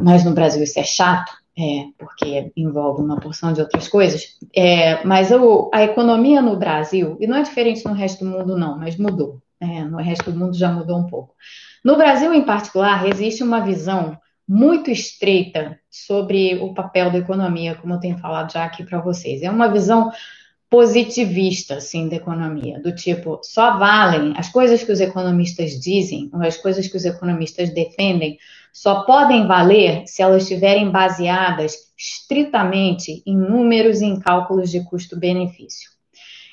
mas no Brasil isso é chato, é, porque envolve uma porção de outras coisas, é, mas a economia no Brasil, e não é diferente no resto do mundo não, mas mudou, é, no resto do mundo já mudou um pouco. No Brasil, em particular, existe uma visão muito estreita sobre o papel da economia, como eu tenho falado já aqui para vocês. É uma visão positivista, assim, da economia, do tipo, só valem as coisas que os economistas dizem, ou as coisas que os economistas defendem, só podem valer se elas estiverem baseadas estritamente em números e em cálculos de custo-benefício.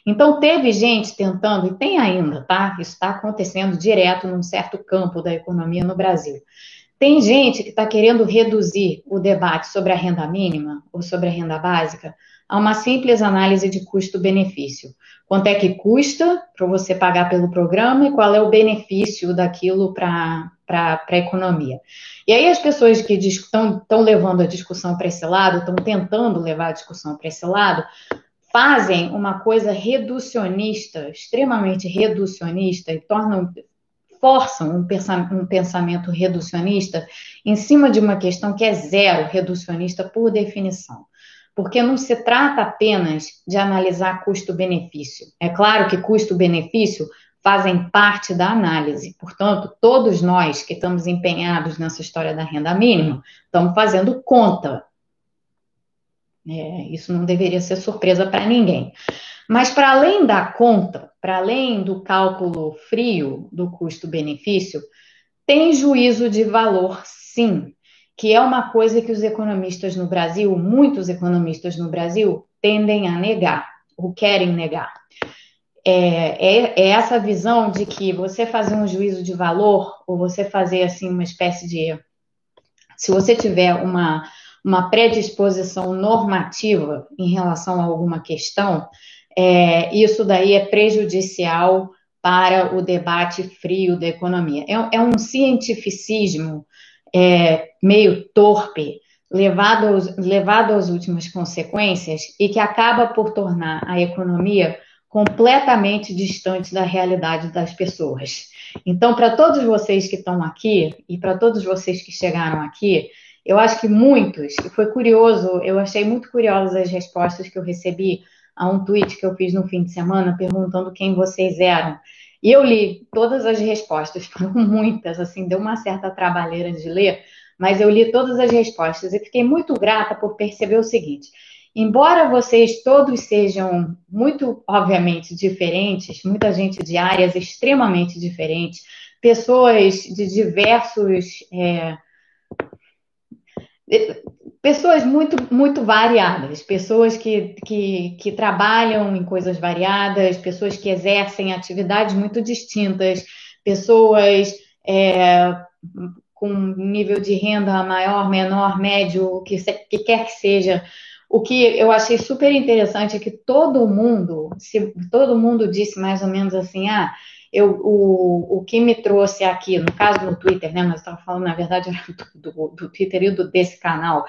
Então, teve gente tentando, e tem ainda, tá? Isso está acontecendo direto num certo campo da economia no Brasil tem gente que está querendo reduzir o debate sobre a renda mínima ou sobre a renda básica a uma simples análise de custo-benefício. Quanto é que custa para você pagar pelo programa e qual é o benefício daquilo para a economia. E aí as pessoas que estão levando a discussão para esse lado, estão tentando levar a discussão para esse lado, fazem uma coisa reducionista, extremamente reducionista, e tornam, forçam um pensamento reducionista em cima de uma questão que é zero reducionista por definição. Porque não se trata apenas de analisar custo-benefício. É claro que custo-benefício fazem parte da análise. Portanto, todos nós que estamos empenhados nessa história da renda mínima, estamos fazendo conta. É, isso não deveria ser surpresa para ninguém. Mas para além da conta, para além do cálculo frio do custo-benefício, tem juízo de valor, sim, que é uma coisa que os economistas no Brasil, muitos economistas no Brasil, tendem a negar, ou querem negar. É, é, é, essa visão de que você fazer um juízo de valor, ou você fazer assim uma espécie de. Se você tiver uma, uma predisposição normativa em relação a alguma questão, é, isso daí é prejudicial para o debate frio da economia. É, é um cientificismo é, meio torpe, levado, levado às últimas consequências e que acaba por tornar a economia completamente distante da realidade das pessoas. Então, para todos vocês que estão aqui e para todos vocês que chegaram aqui, eu acho que muitos, e foi curioso, eu achei muito curiosas as respostas que eu recebi a um tweet que eu fiz no fim de semana perguntando quem vocês eram. E eu li todas as respostas, foram muitas, assim, deu uma certa trabalheira de ler, mas eu li todas as respostas e fiquei muito grata por perceber o seguinte: embora vocês todos sejam muito, obviamente, diferentes, muita gente de áreas extremamente diferentes, pessoas de diversos. É, pessoas muito, muito variadas, pessoas que, que, que trabalham em coisas variadas, pessoas que exercem atividades muito distintas, pessoas é, com nível de renda maior, menor, médio, o que, que quer que seja. O que eu achei super interessante é que todo mundo, se todo mundo disse mais ou menos assim, ah, eu, o, o que me trouxe aqui, no caso no Twitter, né, mas estava falando, na verdade, do, do, do, Twitter e do, desse canal,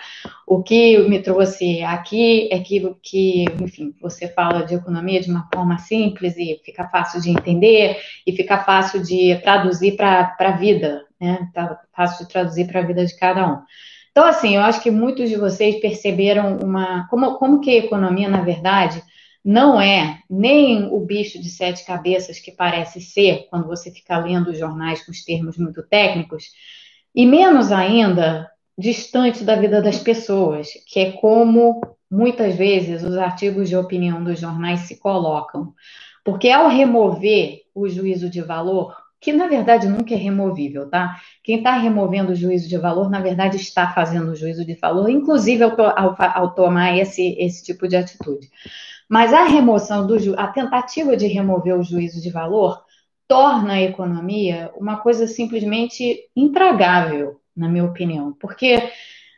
o que me trouxe aqui é que, que, enfim, você fala de economia de uma forma simples e fica fácil de entender e fica fácil de traduzir para a vida, né, tá fácil de traduzir para a vida de cada um. Então, assim, eu acho que muitos de vocês perceberam uma, como, como que a economia, na verdade, não é nem o bicho de sete cabeças que parece ser quando você fica lendo os jornais com os termos muito técnicos, e menos ainda distante da vida das pessoas, que é como muitas vezes os artigos de opinião dos jornais se colocam. Porque ao remover o juízo de valor, que na verdade nunca é removível, tá? Quem está removendo o juízo de valor, na verdade, está fazendo o juízo de valor, inclusive ao, ao, ao tomar esse, esse tipo de atitude. Mas a remoção do a tentativa de remover o juízo de valor torna a economia uma coisa simplesmente intragável, na minha opinião, porque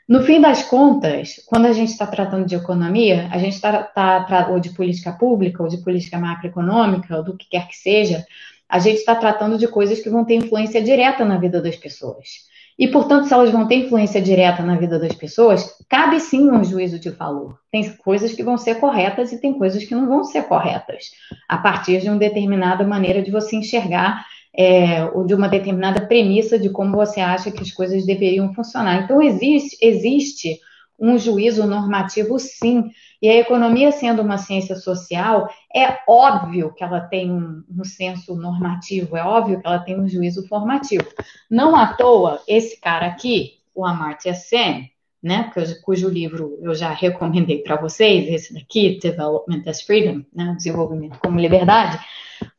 no fim das contas, quando a gente está tratando de economia, a gente está tá, ou de política pública, ou de política macroeconômica, ou do que quer que seja, a gente está tratando de coisas que vão ter influência direta na vida das pessoas. E, portanto, se elas vão ter influência direta na vida das pessoas, cabe sim um juízo de valor. Tem coisas que vão ser corretas e tem coisas que não vão ser corretas, a partir de uma determinada maneira de você enxergar é, ou de uma determinada premissa de como você acha que as coisas deveriam funcionar. Então, existe, existe um juízo normativo, sim, e a economia, sendo uma ciência social, é óbvio que ela tem um, senso normativo, é óbvio que ela tem um juízo formativo. Não à toa, esse cara aqui, o Amartya Sen, né, cujo livro eu já recomendei para vocês, esse daqui, Development as Freedom, né, Desenvolvimento como Liberdade,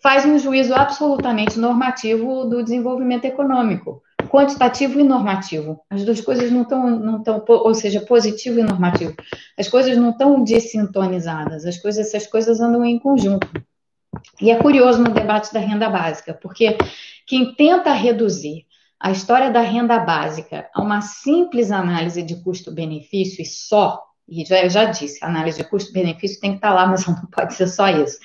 faz um juízo absolutamente normativo do desenvolvimento econômico quantitativo e normativo. As duas coisas não estão, não estão, ou seja, positivo e normativo. As coisas não estão dessintonizadas, as coisas, essas coisas andam em conjunto. E é curioso no debate da renda básica, porque quem tenta reduzir a história da renda básica a uma simples análise de custo-benefício e só, e já, eu já disse, análise de custo-benefício tem que estar lá, mas não pode ser só isso.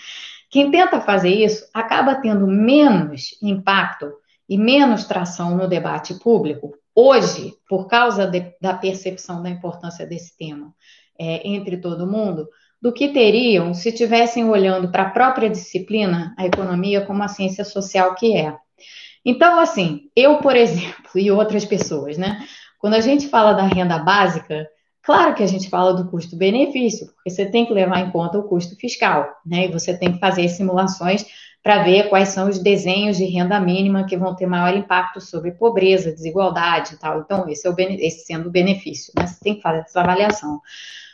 Quem tenta fazer isso acaba tendo menos impacto e menos tração no debate público, hoje, por causa de, da percepção da importância desse tema é, entre todo mundo, do que teriam se tivessem olhando para a própria disciplina, a economia, como a ciência social que é. Então, assim, eu, por exemplo, e outras pessoas, né? Quando a gente fala da renda básica, claro que a gente fala do custo-benefício, porque você tem que levar em conta o custo fiscal, né? E você tem que fazer simulações para ver quais são os desenhos de renda mínima que vão ter maior impacto sobre pobreza, desigualdade e tal. Então, esse, é o, esse sendo o benefício, né? Você tem que fazer essa avaliação.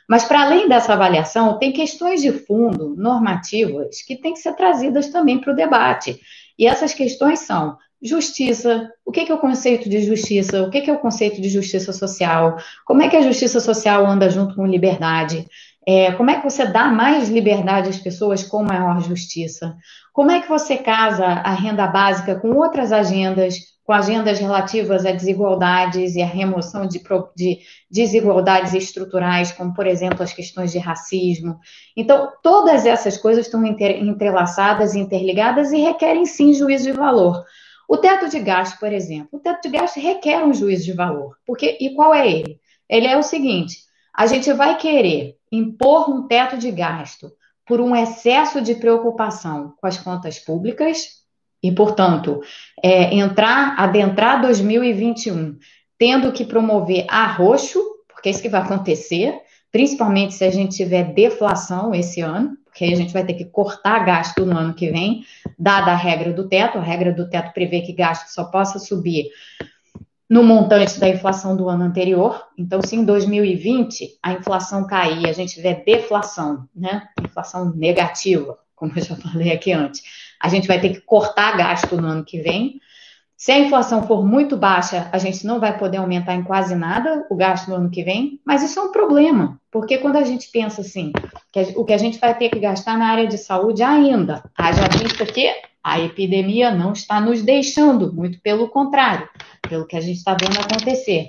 Mas, para além dessa avaliação, tem questões de fundo, normativas, que têm que ser trazidas também para o debate. E essas questões são justiça, o que é o conceito de justiça, o que é o conceito de justiça social, como é que a justiça social anda junto com liberdade, é, como é que você dá mais liberdade às pessoas com maior justiça, como é que você casa a renda básica com outras agendas, com agendas relativas a desigualdades e a remoção de, de desigualdades estruturais, como, por exemplo, as questões de racismo. Então, todas essas coisas estão entrelaçadas, interligadas e requerem, sim, juízo de valor. O teto de gasto, por exemplo, o teto de gasto requer um juízo de valor. Porque, e qual é ele? Ele é o seguinte: a gente vai querer impor um teto de gasto por um excesso de preocupação com as contas públicas e, portanto, é, entrar, adentrar 2021 tendo que promover arroxo, porque é isso que vai acontecer, principalmente se a gente tiver deflação esse ano, porque aí a gente vai ter que cortar gasto no ano que vem, dada a regra do teto. A regra do teto prevê que gasto só possa subir no montante da inflação do ano anterior. Então, se em 2020 a inflação cair, a gente tiver deflação, né? Inflação negativa, como eu já falei aqui antes, a gente vai ter que cortar gasto no ano que vem. Se a inflação for muito baixa, a gente não vai poder aumentar em quase nada o gasto no ano que vem, mas isso é um problema, porque quando a gente pensa assim, que o que a gente vai ter que gastar na área de saúde ainda, haja vista que a epidemia não está nos deixando, muito pelo contrário, pelo que a gente está vendo acontecer.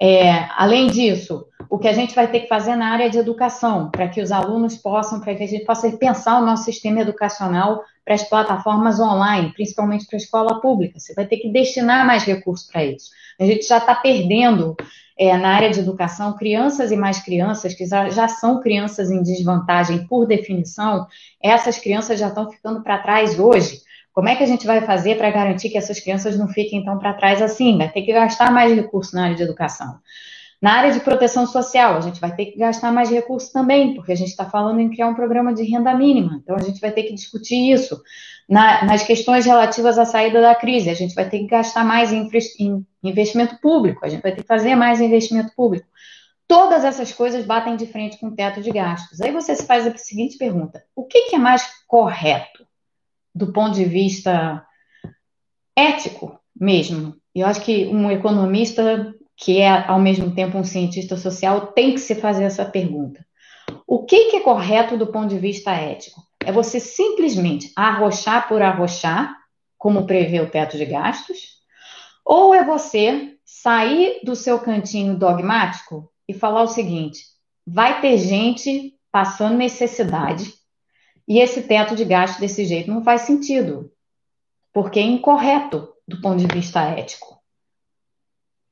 É, além disso, o que a gente vai ter que fazer na área de educação, para que os alunos possam, para que a gente possa pensar o nosso sistema educacional para as plataformas online, principalmente para a escola pública. Você vai ter que destinar mais recursos para isso. A gente já está perdendo é, na área de educação crianças e mais crianças que já, já são crianças em desvantagem por definição. Essas crianças já estão ficando para trás hoje. Como é que a gente vai fazer para garantir que essas crianças não fiquem então para trás assim? Vai ter que gastar mais recursos na área de educação. Na área de proteção social, a gente vai ter que gastar mais recursos também, porque a gente está falando em criar um programa de renda mínima. Então, a gente vai ter que discutir isso. Na, nas questões relativas à saída da crise, a gente vai ter que gastar mais em, em investimento público, a gente vai ter que fazer mais investimento público. Todas essas coisas batem de frente com o teto de gastos. Aí você se faz a seguinte pergunta: o que, que é mais correto? do ponto de vista ético mesmo. Eu acho que um economista que é ao mesmo tempo um cientista social tem que se fazer essa pergunta. O que, que é correto do ponto de vista ético? É você simplesmente arrochar por arrochar, como prevê o teto de gastos, ou é você sair do seu cantinho dogmático e falar o seguinte: vai ter gente passando necessidade, e esse teto de gasto desse jeito não faz sentido, porque é incorreto do ponto de vista ético.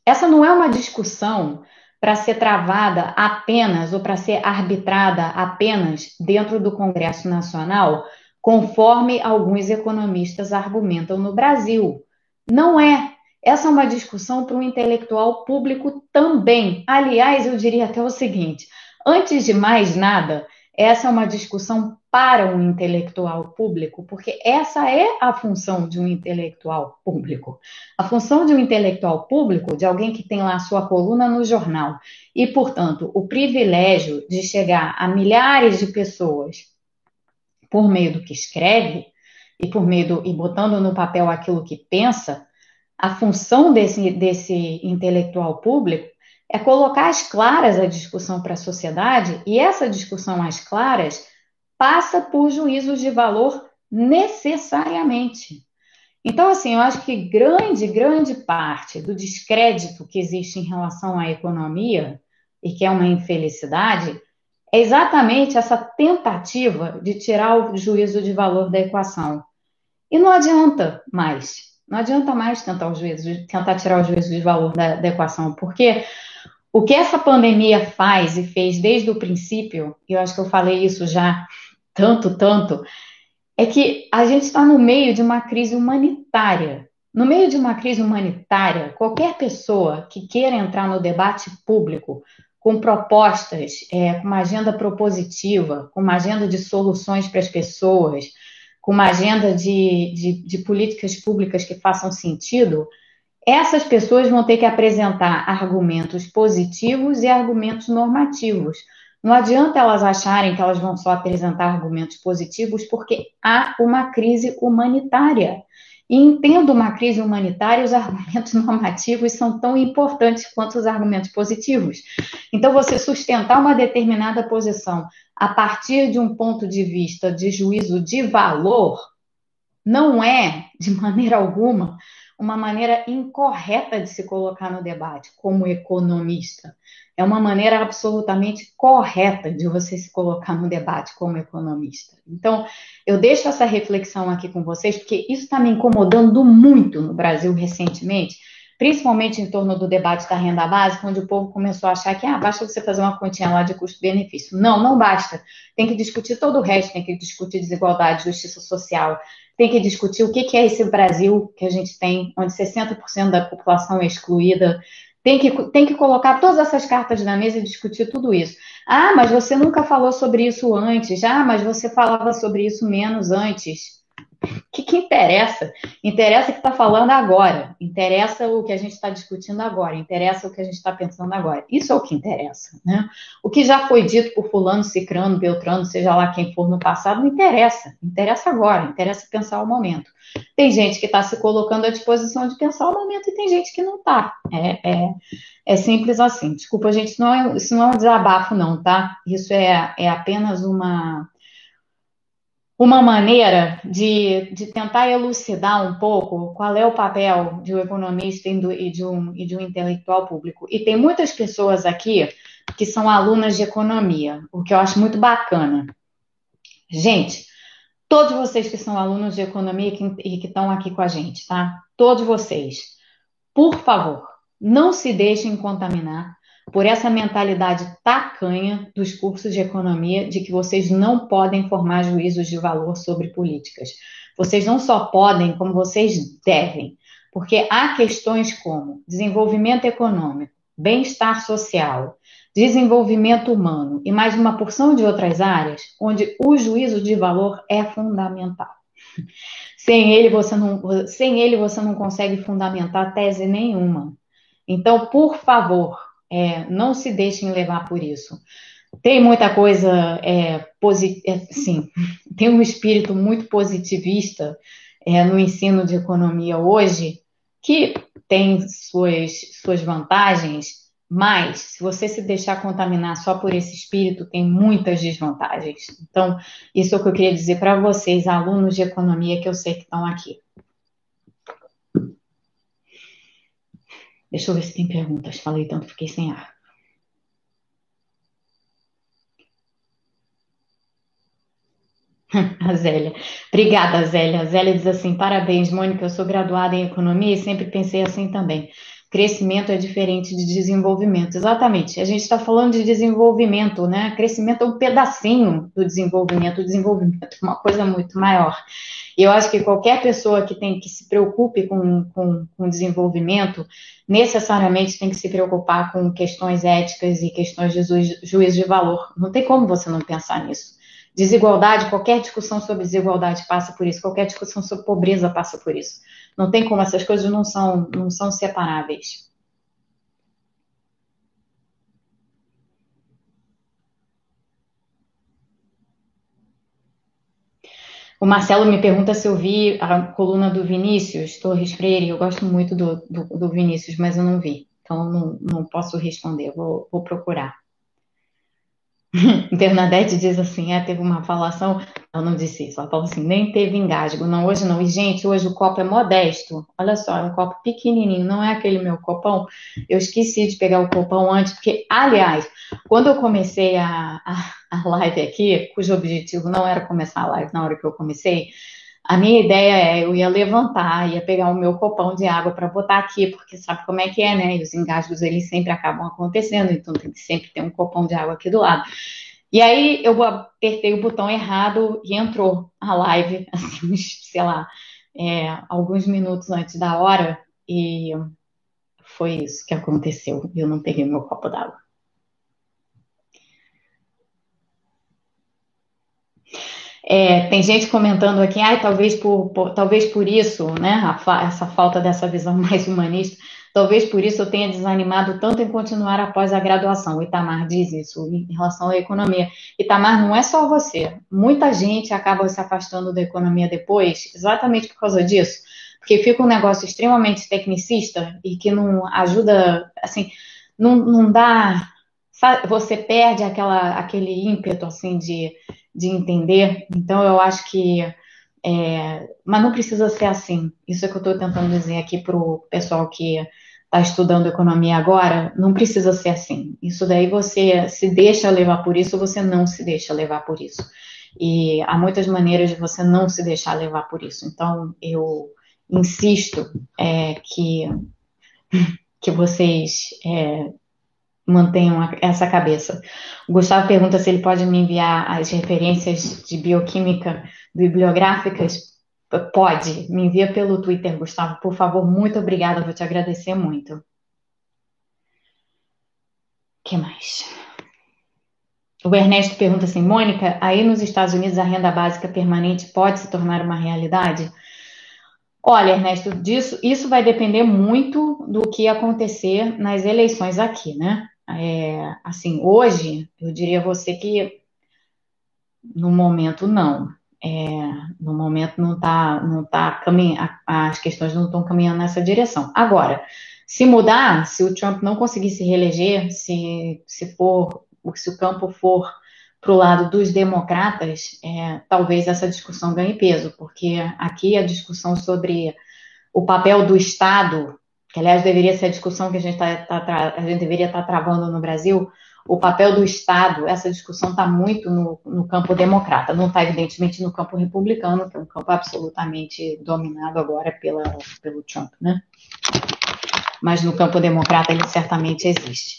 Essa não é uma discussão para ser travada apenas ou para ser arbitrada apenas dentro do Congresso Nacional, conforme alguns economistas argumentam no Brasil. Não é. Essa é uma discussão para o intelectual público também. Aliás, eu diria até o seguinte: antes de mais nada, essa é uma discussão para um intelectual público, porque essa é a função de um intelectual público. A função de um intelectual público, de alguém que tem lá sua coluna no jornal, e, portanto, o privilégio de chegar a milhares de pessoas por meio do que escreve e por meio do, e botando no papel aquilo que pensa, a função desse, desse intelectual público é colocar às claras a discussão para a sociedade, e essa discussão às claras passa por juízos de valor necessariamente. Então, assim, eu acho que grande, grande parte do descrédito que existe em relação à economia, e que é uma infelicidade, é exatamente essa tentativa de tirar o juízo de valor da equação. E não adianta mais. Não adianta mais tentar, o juízo, tentar tirar o juízo de valor da, da equação, porque o que essa pandemia faz e fez desde o princípio, e eu acho que eu falei isso já tanto, tanto, é que a gente está no meio de uma crise humanitária. No meio de uma crise humanitária, qualquer pessoa que queira entrar no debate público com propostas, é, com uma agenda propositiva, com uma agenda de soluções para as pessoas, com uma agenda de, de, de políticas públicas que façam sentido, essas pessoas vão ter que apresentar argumentos positivos e argumentos normativos. Não adianta elas acharem que elas vão só apresentar argumentos positivos, porque há uma crise humanitária. E entendo uma crise humanitária, os argumentos normativos são tão importantes quanto os argumentos positivos. Então, você sustentar uma determinada posição a partir de um ponto de vista de juízo de valor não é, de maneira alguma, uma maneira incorreta de se colocar no debate como economista. É uma maneira absolutamente correta de você se colocar no debate como economista. Então, eu deixo essa reflexão aqui com vocês, porque isso está me incomodando muito no Brasil recentemente, principalmente em torno do debate da renda básica, onde o povo começou a achar que ah, basta você fazer uma continha lá de custo-benefício. Não, não basta. Tem que discutir todo o resto, tem que discutir desigualdade, justiça social, tem que discutir o que é esse Brasil que a gente tem, onde 60% da população é excluída. Tem que, tem que colocar todas essas cartas na mesa e discutir tudo isso. Ah, mas você nunca falou sobre isso antes. Ah, mas você falava sobre isso menos antes. Que, que interessa? Interessa o que está falando agora. Interessa o que a gente está discutindo agora. Interessa o que a gente está pensando agora. Isso é o que interessa. Né? O que já foi dito por fulano, cicrano, beltrano, seja lá quem for no passado, não interessa. Interessa agora. Interessa pensar o momento. Tem gente que está se colocando à disposição de pensar o momento e tem gente que não está. É, é, é, simples assim. Desculpa, gente, não é, isso não é um desabafo, não, tá? Isso é, é apenas uma uma maneira de, de tentar elucidar um pouco qual é o papel de um economista e de um, e de um intelectual público. E tem muitas pessoas aqui que são alunas de economia, o que eu acho muito bacana. Gente, todos vocês que são alunos de economia e que estão aqui com a gente, tá? Todos vocês, por favor, não se deixem contaminar por essa mentalidade tacanha dos cursos de economia de que vocês não podem formar juízos de valor sobre políticas. Vocês não só podem, como vocês devem, porque há questões como desenvolvimento econômico, bem-estar social, desenvolvimento humano e mais uma porção de outras áreas onde o juízo de valor é fundamental. Sem ele você não, sem ele você não consegue fundamentar tese nenhuma. Então, por favor, é, não se deixem levar por isso. Tem muita coisa, é, é, sim, tem um espírito muito positivista é, no ensino de economia hoje, que tem suas, suas vantagens, mas se você se deixar contaminar só por esse espírito, tem muitas desvantagens. Então, isso é o que eu queria dizer para vocês, alunos de economia que eu sei que estão aqui. Deixa eu ver se tem perguntas. Falei tanto, fiquei sem ar. A Zélia. Obrigada, Zélia. A Zélia diz assim: parabéns, Mônica. Eu sou graduada em economia e sempre pensei assim também. Crescimento é diferente de desenvolvimento. Exatamente. A gente está falando de desenvolvimento, né? Crescimento é um pedacinho do desenvolvimento. O desenvolvimento é uma coisa muito maior. E eu acho que qualquer pessoa que tem que se preocupe com, com, com desenvolvimento, necessariamente tem que se preocupar com questões éticas e questões de juízo de valor. Não tem como você não pensar nisso. Desigualdade, qualquer discussão sobre desigualdade passa por isso, qualquer discussão sobre pobreza passa por isso. Não tem como, essas coisas não são, não são separáveis. O Marcelo me pergunta se eu vi a coluna do Vinícius Torres Freire. Eu gosto muito do, do, do Vinícius, mas eu não vi. Então, não, não posso responder. Vou, vou procurar. Bernadette diz assim: é, teve uma falação. Ela não disse isso, ela falou assim: nem teve engasgo. Não, hoje não. E, gente, hoje o copo é modesto. Olha só, é um copo pequenininho, não é aquele meu copão. Eu esqueci de pegar o copão antes, porque, aliás, quando eu comecei a, a, a live aqui, cujo objetivo não era começar a live na hora que eu comecei, a minha ideia é, eu ia levantar, ia pegar o meu copão de água para botar aqui, porque sabe como é que é, né? E os engasgos, eles sempre acabam acontecendo, então tem que sempre ter um copão de água aqui do lado. E aí eu apertei o botão errado e entrou a live, assim, sei lá, é, alguns minutos antes da hora, e foi isso que aconteceu. Eu não peguei meu copo d'água. É, tem gente comentando aqui, ah, talvez por, por, talvez por isso, né, a, essa falta dessa visão mais humanista, talvez por isso eu tenha desanimado tanto em continuar após a graduação. O Itamar diz isso em relação à economia. Itamar, não é só você. Muita gente acaba se afastando da economia depois, exatamente por causa disso, porque fica um negócio extremamente tecnicista e que não ajuda, assim, não, não dá você perde aquela, aquele ímpeto assim de, de entender. Então eu acho que é, mas não precisa ser assim. Isso é que eu estou tentando dizer aqui para o pessoal que está estudando economia agora. Não precisa ser assim. Isso daí você se deixa levar por isso, você não se deixa levar por isso. E há muitas maneiras de você não se deixar levar por isso. Então eu insisto é, que que vocês é, mantenham essa cabeça. O Gustavo pergunta se ele pode me enviar as referências de bioquímica bibliográficas. Pode, me envia pelo Twitter, Gustavo, por favor, muito obrigada, vou te agradecer muito. O que mais? O Ernesto pergunta assim, Mônica, aí nos Estados Unidos a renda básica permanente pode se tornar uma realidade? Olha, Ernesto, disso, isso vai depender muito do que acontecer nas eleições aqui, né? É, assim, hoje, eu diria a você que no momento não. É, no momento não está não tá caminhando, as questões não estão caminhando nessa direção. Agora, se mudar, se o Trump não conseguir se reeleger, se, se for, se o campo for para o lado dos democratas, é, talvez essa discussão ganhe peso, porque aqui a discussão sobre o papel do Estado que aliás deveria ser a discussão que a gente, tá, tá, a gente deveria estar tá travando no Brasil, o papel do Estado, essa discussão está muito no, no, campo democrata, não está evidentemente no campo republicano, que é um campo absolutamente dominado agora pela, pelo Trump, né? Mas no campo democrata ele certamente existe.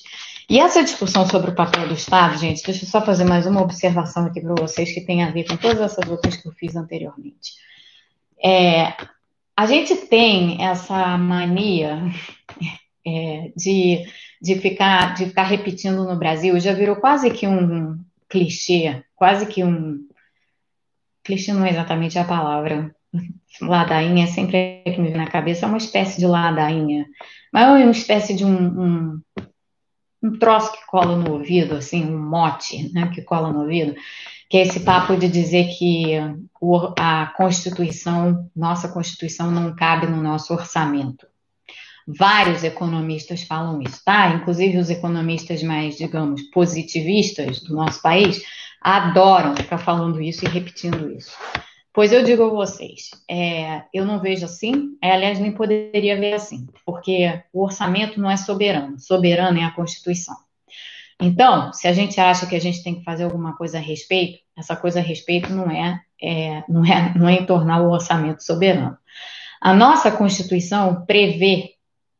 E essa discussão sobre o papel do Estado, gente, deixa eu só fazer mais uma observação aqui para vocês que tem a ver com todas essas outras que eu fiz anteriormente. É, a gente tem essa mania é, de, de, ficar, de ficar repetindo no Brasil, já virou quase que um clichê, quase que um. Clichê não é exatamente a palavra. Ladainha é sempre que me vem na cabeça, é uma espécie de ladainha. Mas é uma espécie de um, um, um troço que cola no ouvido, assim, um mote né, que cola no ouvido que é esse papo de dizer que a Constituição, nossa Constituição, não cabe no nosso orçamento. Vários economistas falam isso, tá? Inclusive os economistas mais, digamos, positivistas do nosso país adoram ficar falando isso e repetindo isso. Pois eu digo a vocês, é, eu não vejo assim, é, aliás, nem poderia ver assim, porque o orçamento não é soberano, soberano é a Constituição. Então, se a gente acha que a gente tem que fazer alguma coisa a respeito, essa coisa a respeito não é, é, não é, não é em tornar o orçamento soberano. A nossa Constituição prevê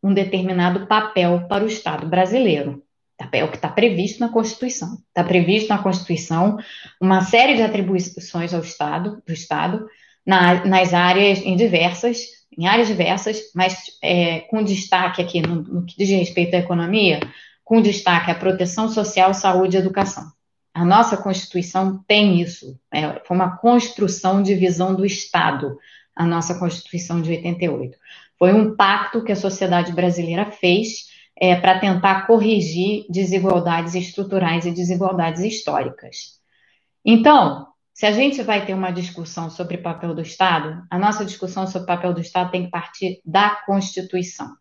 um determinado papel para o Estado brasileiro. O que está previsto na Constituição. Está previsto na Constituição uma série de atribuições ao Estado, do Estado, na, nas áreas em diversas, em áreas diversas, mas é, com destaque aqui no, no que diz respeito à economia, com destaque à proteção social, saúde e educação. A nossa Constituição tem isso. É, foi uma construção de visão do Estado, a nossa Constituição de 88. Foi um pacto que a sociedade brasileira fez é, para tentar corrigir desigualdades estruturais e desigualdades históricas. Então, se a gente vai ter uma discussão sobre o papel do Estado, a nossa discussão sobre o papel do Estado tem que partir da Constituição.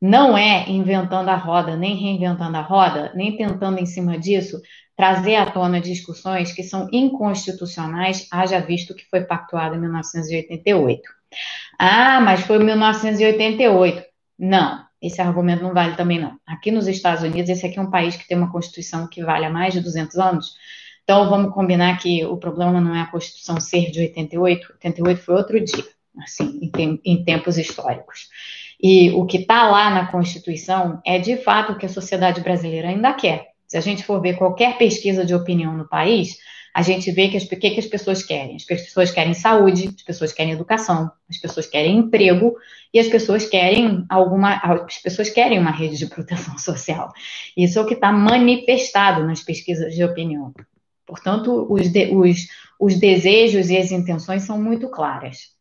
Não é inventando a roda, nem reinventando a roda, nem tentando em cima disso trazer à tona discussões que são inconstitucionais, haja visto que foi pactuado em 1988. Ah, mas foi 1988. Não, esse argumento não vale também não. Aqui nos Estados Unidos, esse aqui é um país que tem uma Constituição que vale há mais de 200 anos, então vamos combinar que o problema não é a Constituição ser de 88, 88 foi outro dia, assim, em, em tempos históricos. E o que está lá na Constituição é de fato o que a sociedade brasileira ainda quer. Se a gente for ver qualquer pesquisa de opinião no país, a gente vê que, as, que, que as pessoas querem. As pessoas querem saúde, as pessoas querem educação, as pessoas querem emprego e as pessoas querem alguma, as pessoas querem uma rede de proteção social. Isso é o que está manifestado nas pesquisas de opinião. Portanto, os, de, os, os desejos e as intenções são muito claras.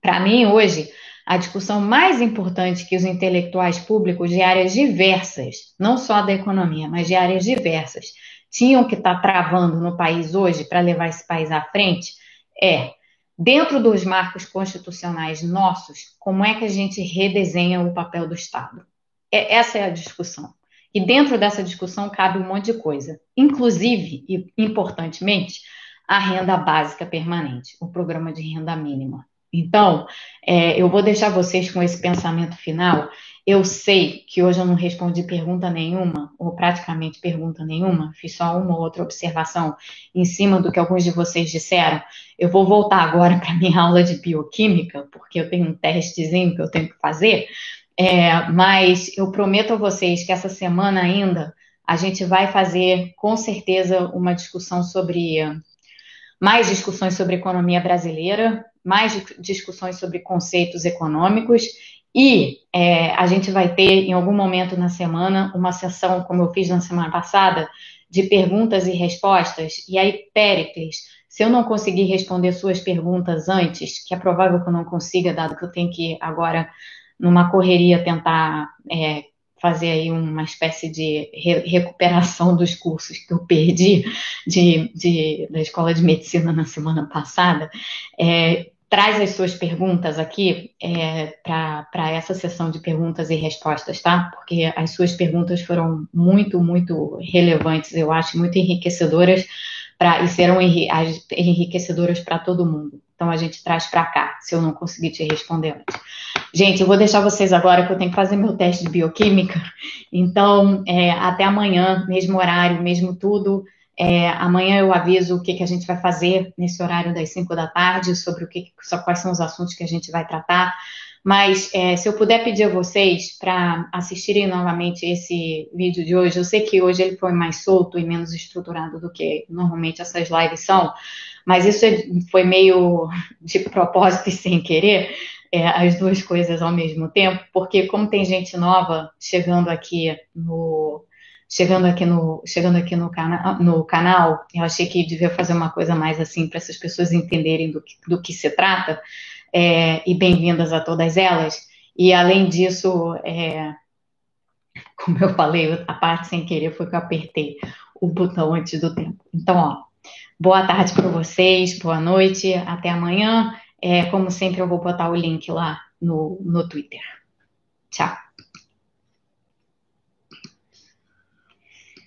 Para mim, hoje, a discussão mais importante que os intelectuais públicos de áreas diversas, não só da economia, mas de áreas diversas, tinham que estar tá travando no país hoje para levar esse país à frente é, dentro dos marcos constitucionais nossos, como é que a gente redesenha o papel do Estado? É, essa é a discussão. E dentro dessa discussão cabe um monte de coisa, inclusive, e importantemente, a renda básica permanente, o programa de renda mínima. Então, é, eu vou deixar vocês com esse pensamento final. Eu sei que hoje eu não respondi pergunta nenhuma, ou praticamente pergunta nenhuma, fiz só uma ou outra observação em cima do que alguns de vocês disseram. Eu vou voltar agora para minha aula de bioquímica, porque eu tenho um testezinho que eu tenho que fazer, é, mas eu prometo a vocês que essa semana ainda a gente vai fazer com certeza uma discussão sobre mais discussões sobre economia brasileira, mais discussões sobre conceitos econômicos e é, a gente vai ter em algum momento na semana uma sessão, como eu fiz na semana passada, de perguntas e respostas. E aí, Péricles, se eu não conseguir responder suas perguntas antes, que é provável que eu não consiga, dado que eu tenho que agora numa correria tentar é, fazer aí uma espécie de re recuperação dos cursos que eu perdi de, de, da Escola de Medicina na semana passada, é, traz as suas perguntas aqui é, para essa sessão de perguntas e respostas, tá? Porque as suas perguntas foram muito, muito relevantes, eu acho, muito enriquecedoras pra, e serão enriquecedoras para todo mundo. Então a gente traz para cá, se eu não conseguir te responder antes. Gente, eu vou deixar vocês agora que eu tenho que fazer meu teste de bioquímica. Então, é, até amanhã, mesmo horário, mesmo tudo. É, amanhã eu aviso o que, que a gente vai fazer nesse horário das 5 da tarde, sobre o que, quais são os assuntos que a gente vai tratar. Mas é, se eu puder pedir a vocês para assistirem novamente esse vídeo de hoje, eu sei que hoje ele foi mais solto e menos estruturado do que normalmente essas lives são, mas isso foi meio de propósito e sem querer, é, as duas coisas ao mesmo tempo, porque como tem gente nova chegando aqui no chegando aqui no chegando aqui no, cana no canal, eu achei que devia fazer uma coisa mais assim para essas pessoas entenderem do que, do que se trata é, e bem-vindas a todas elas. E além disso, é, como eu falei, a parte sem querer foi que eu apertei o botão antes do tempo. Então, ó, boa tarde para vocês, boa noite, até amanhã. É, como sempre, eu vou botar o link lá no, no Twitter. Tchau.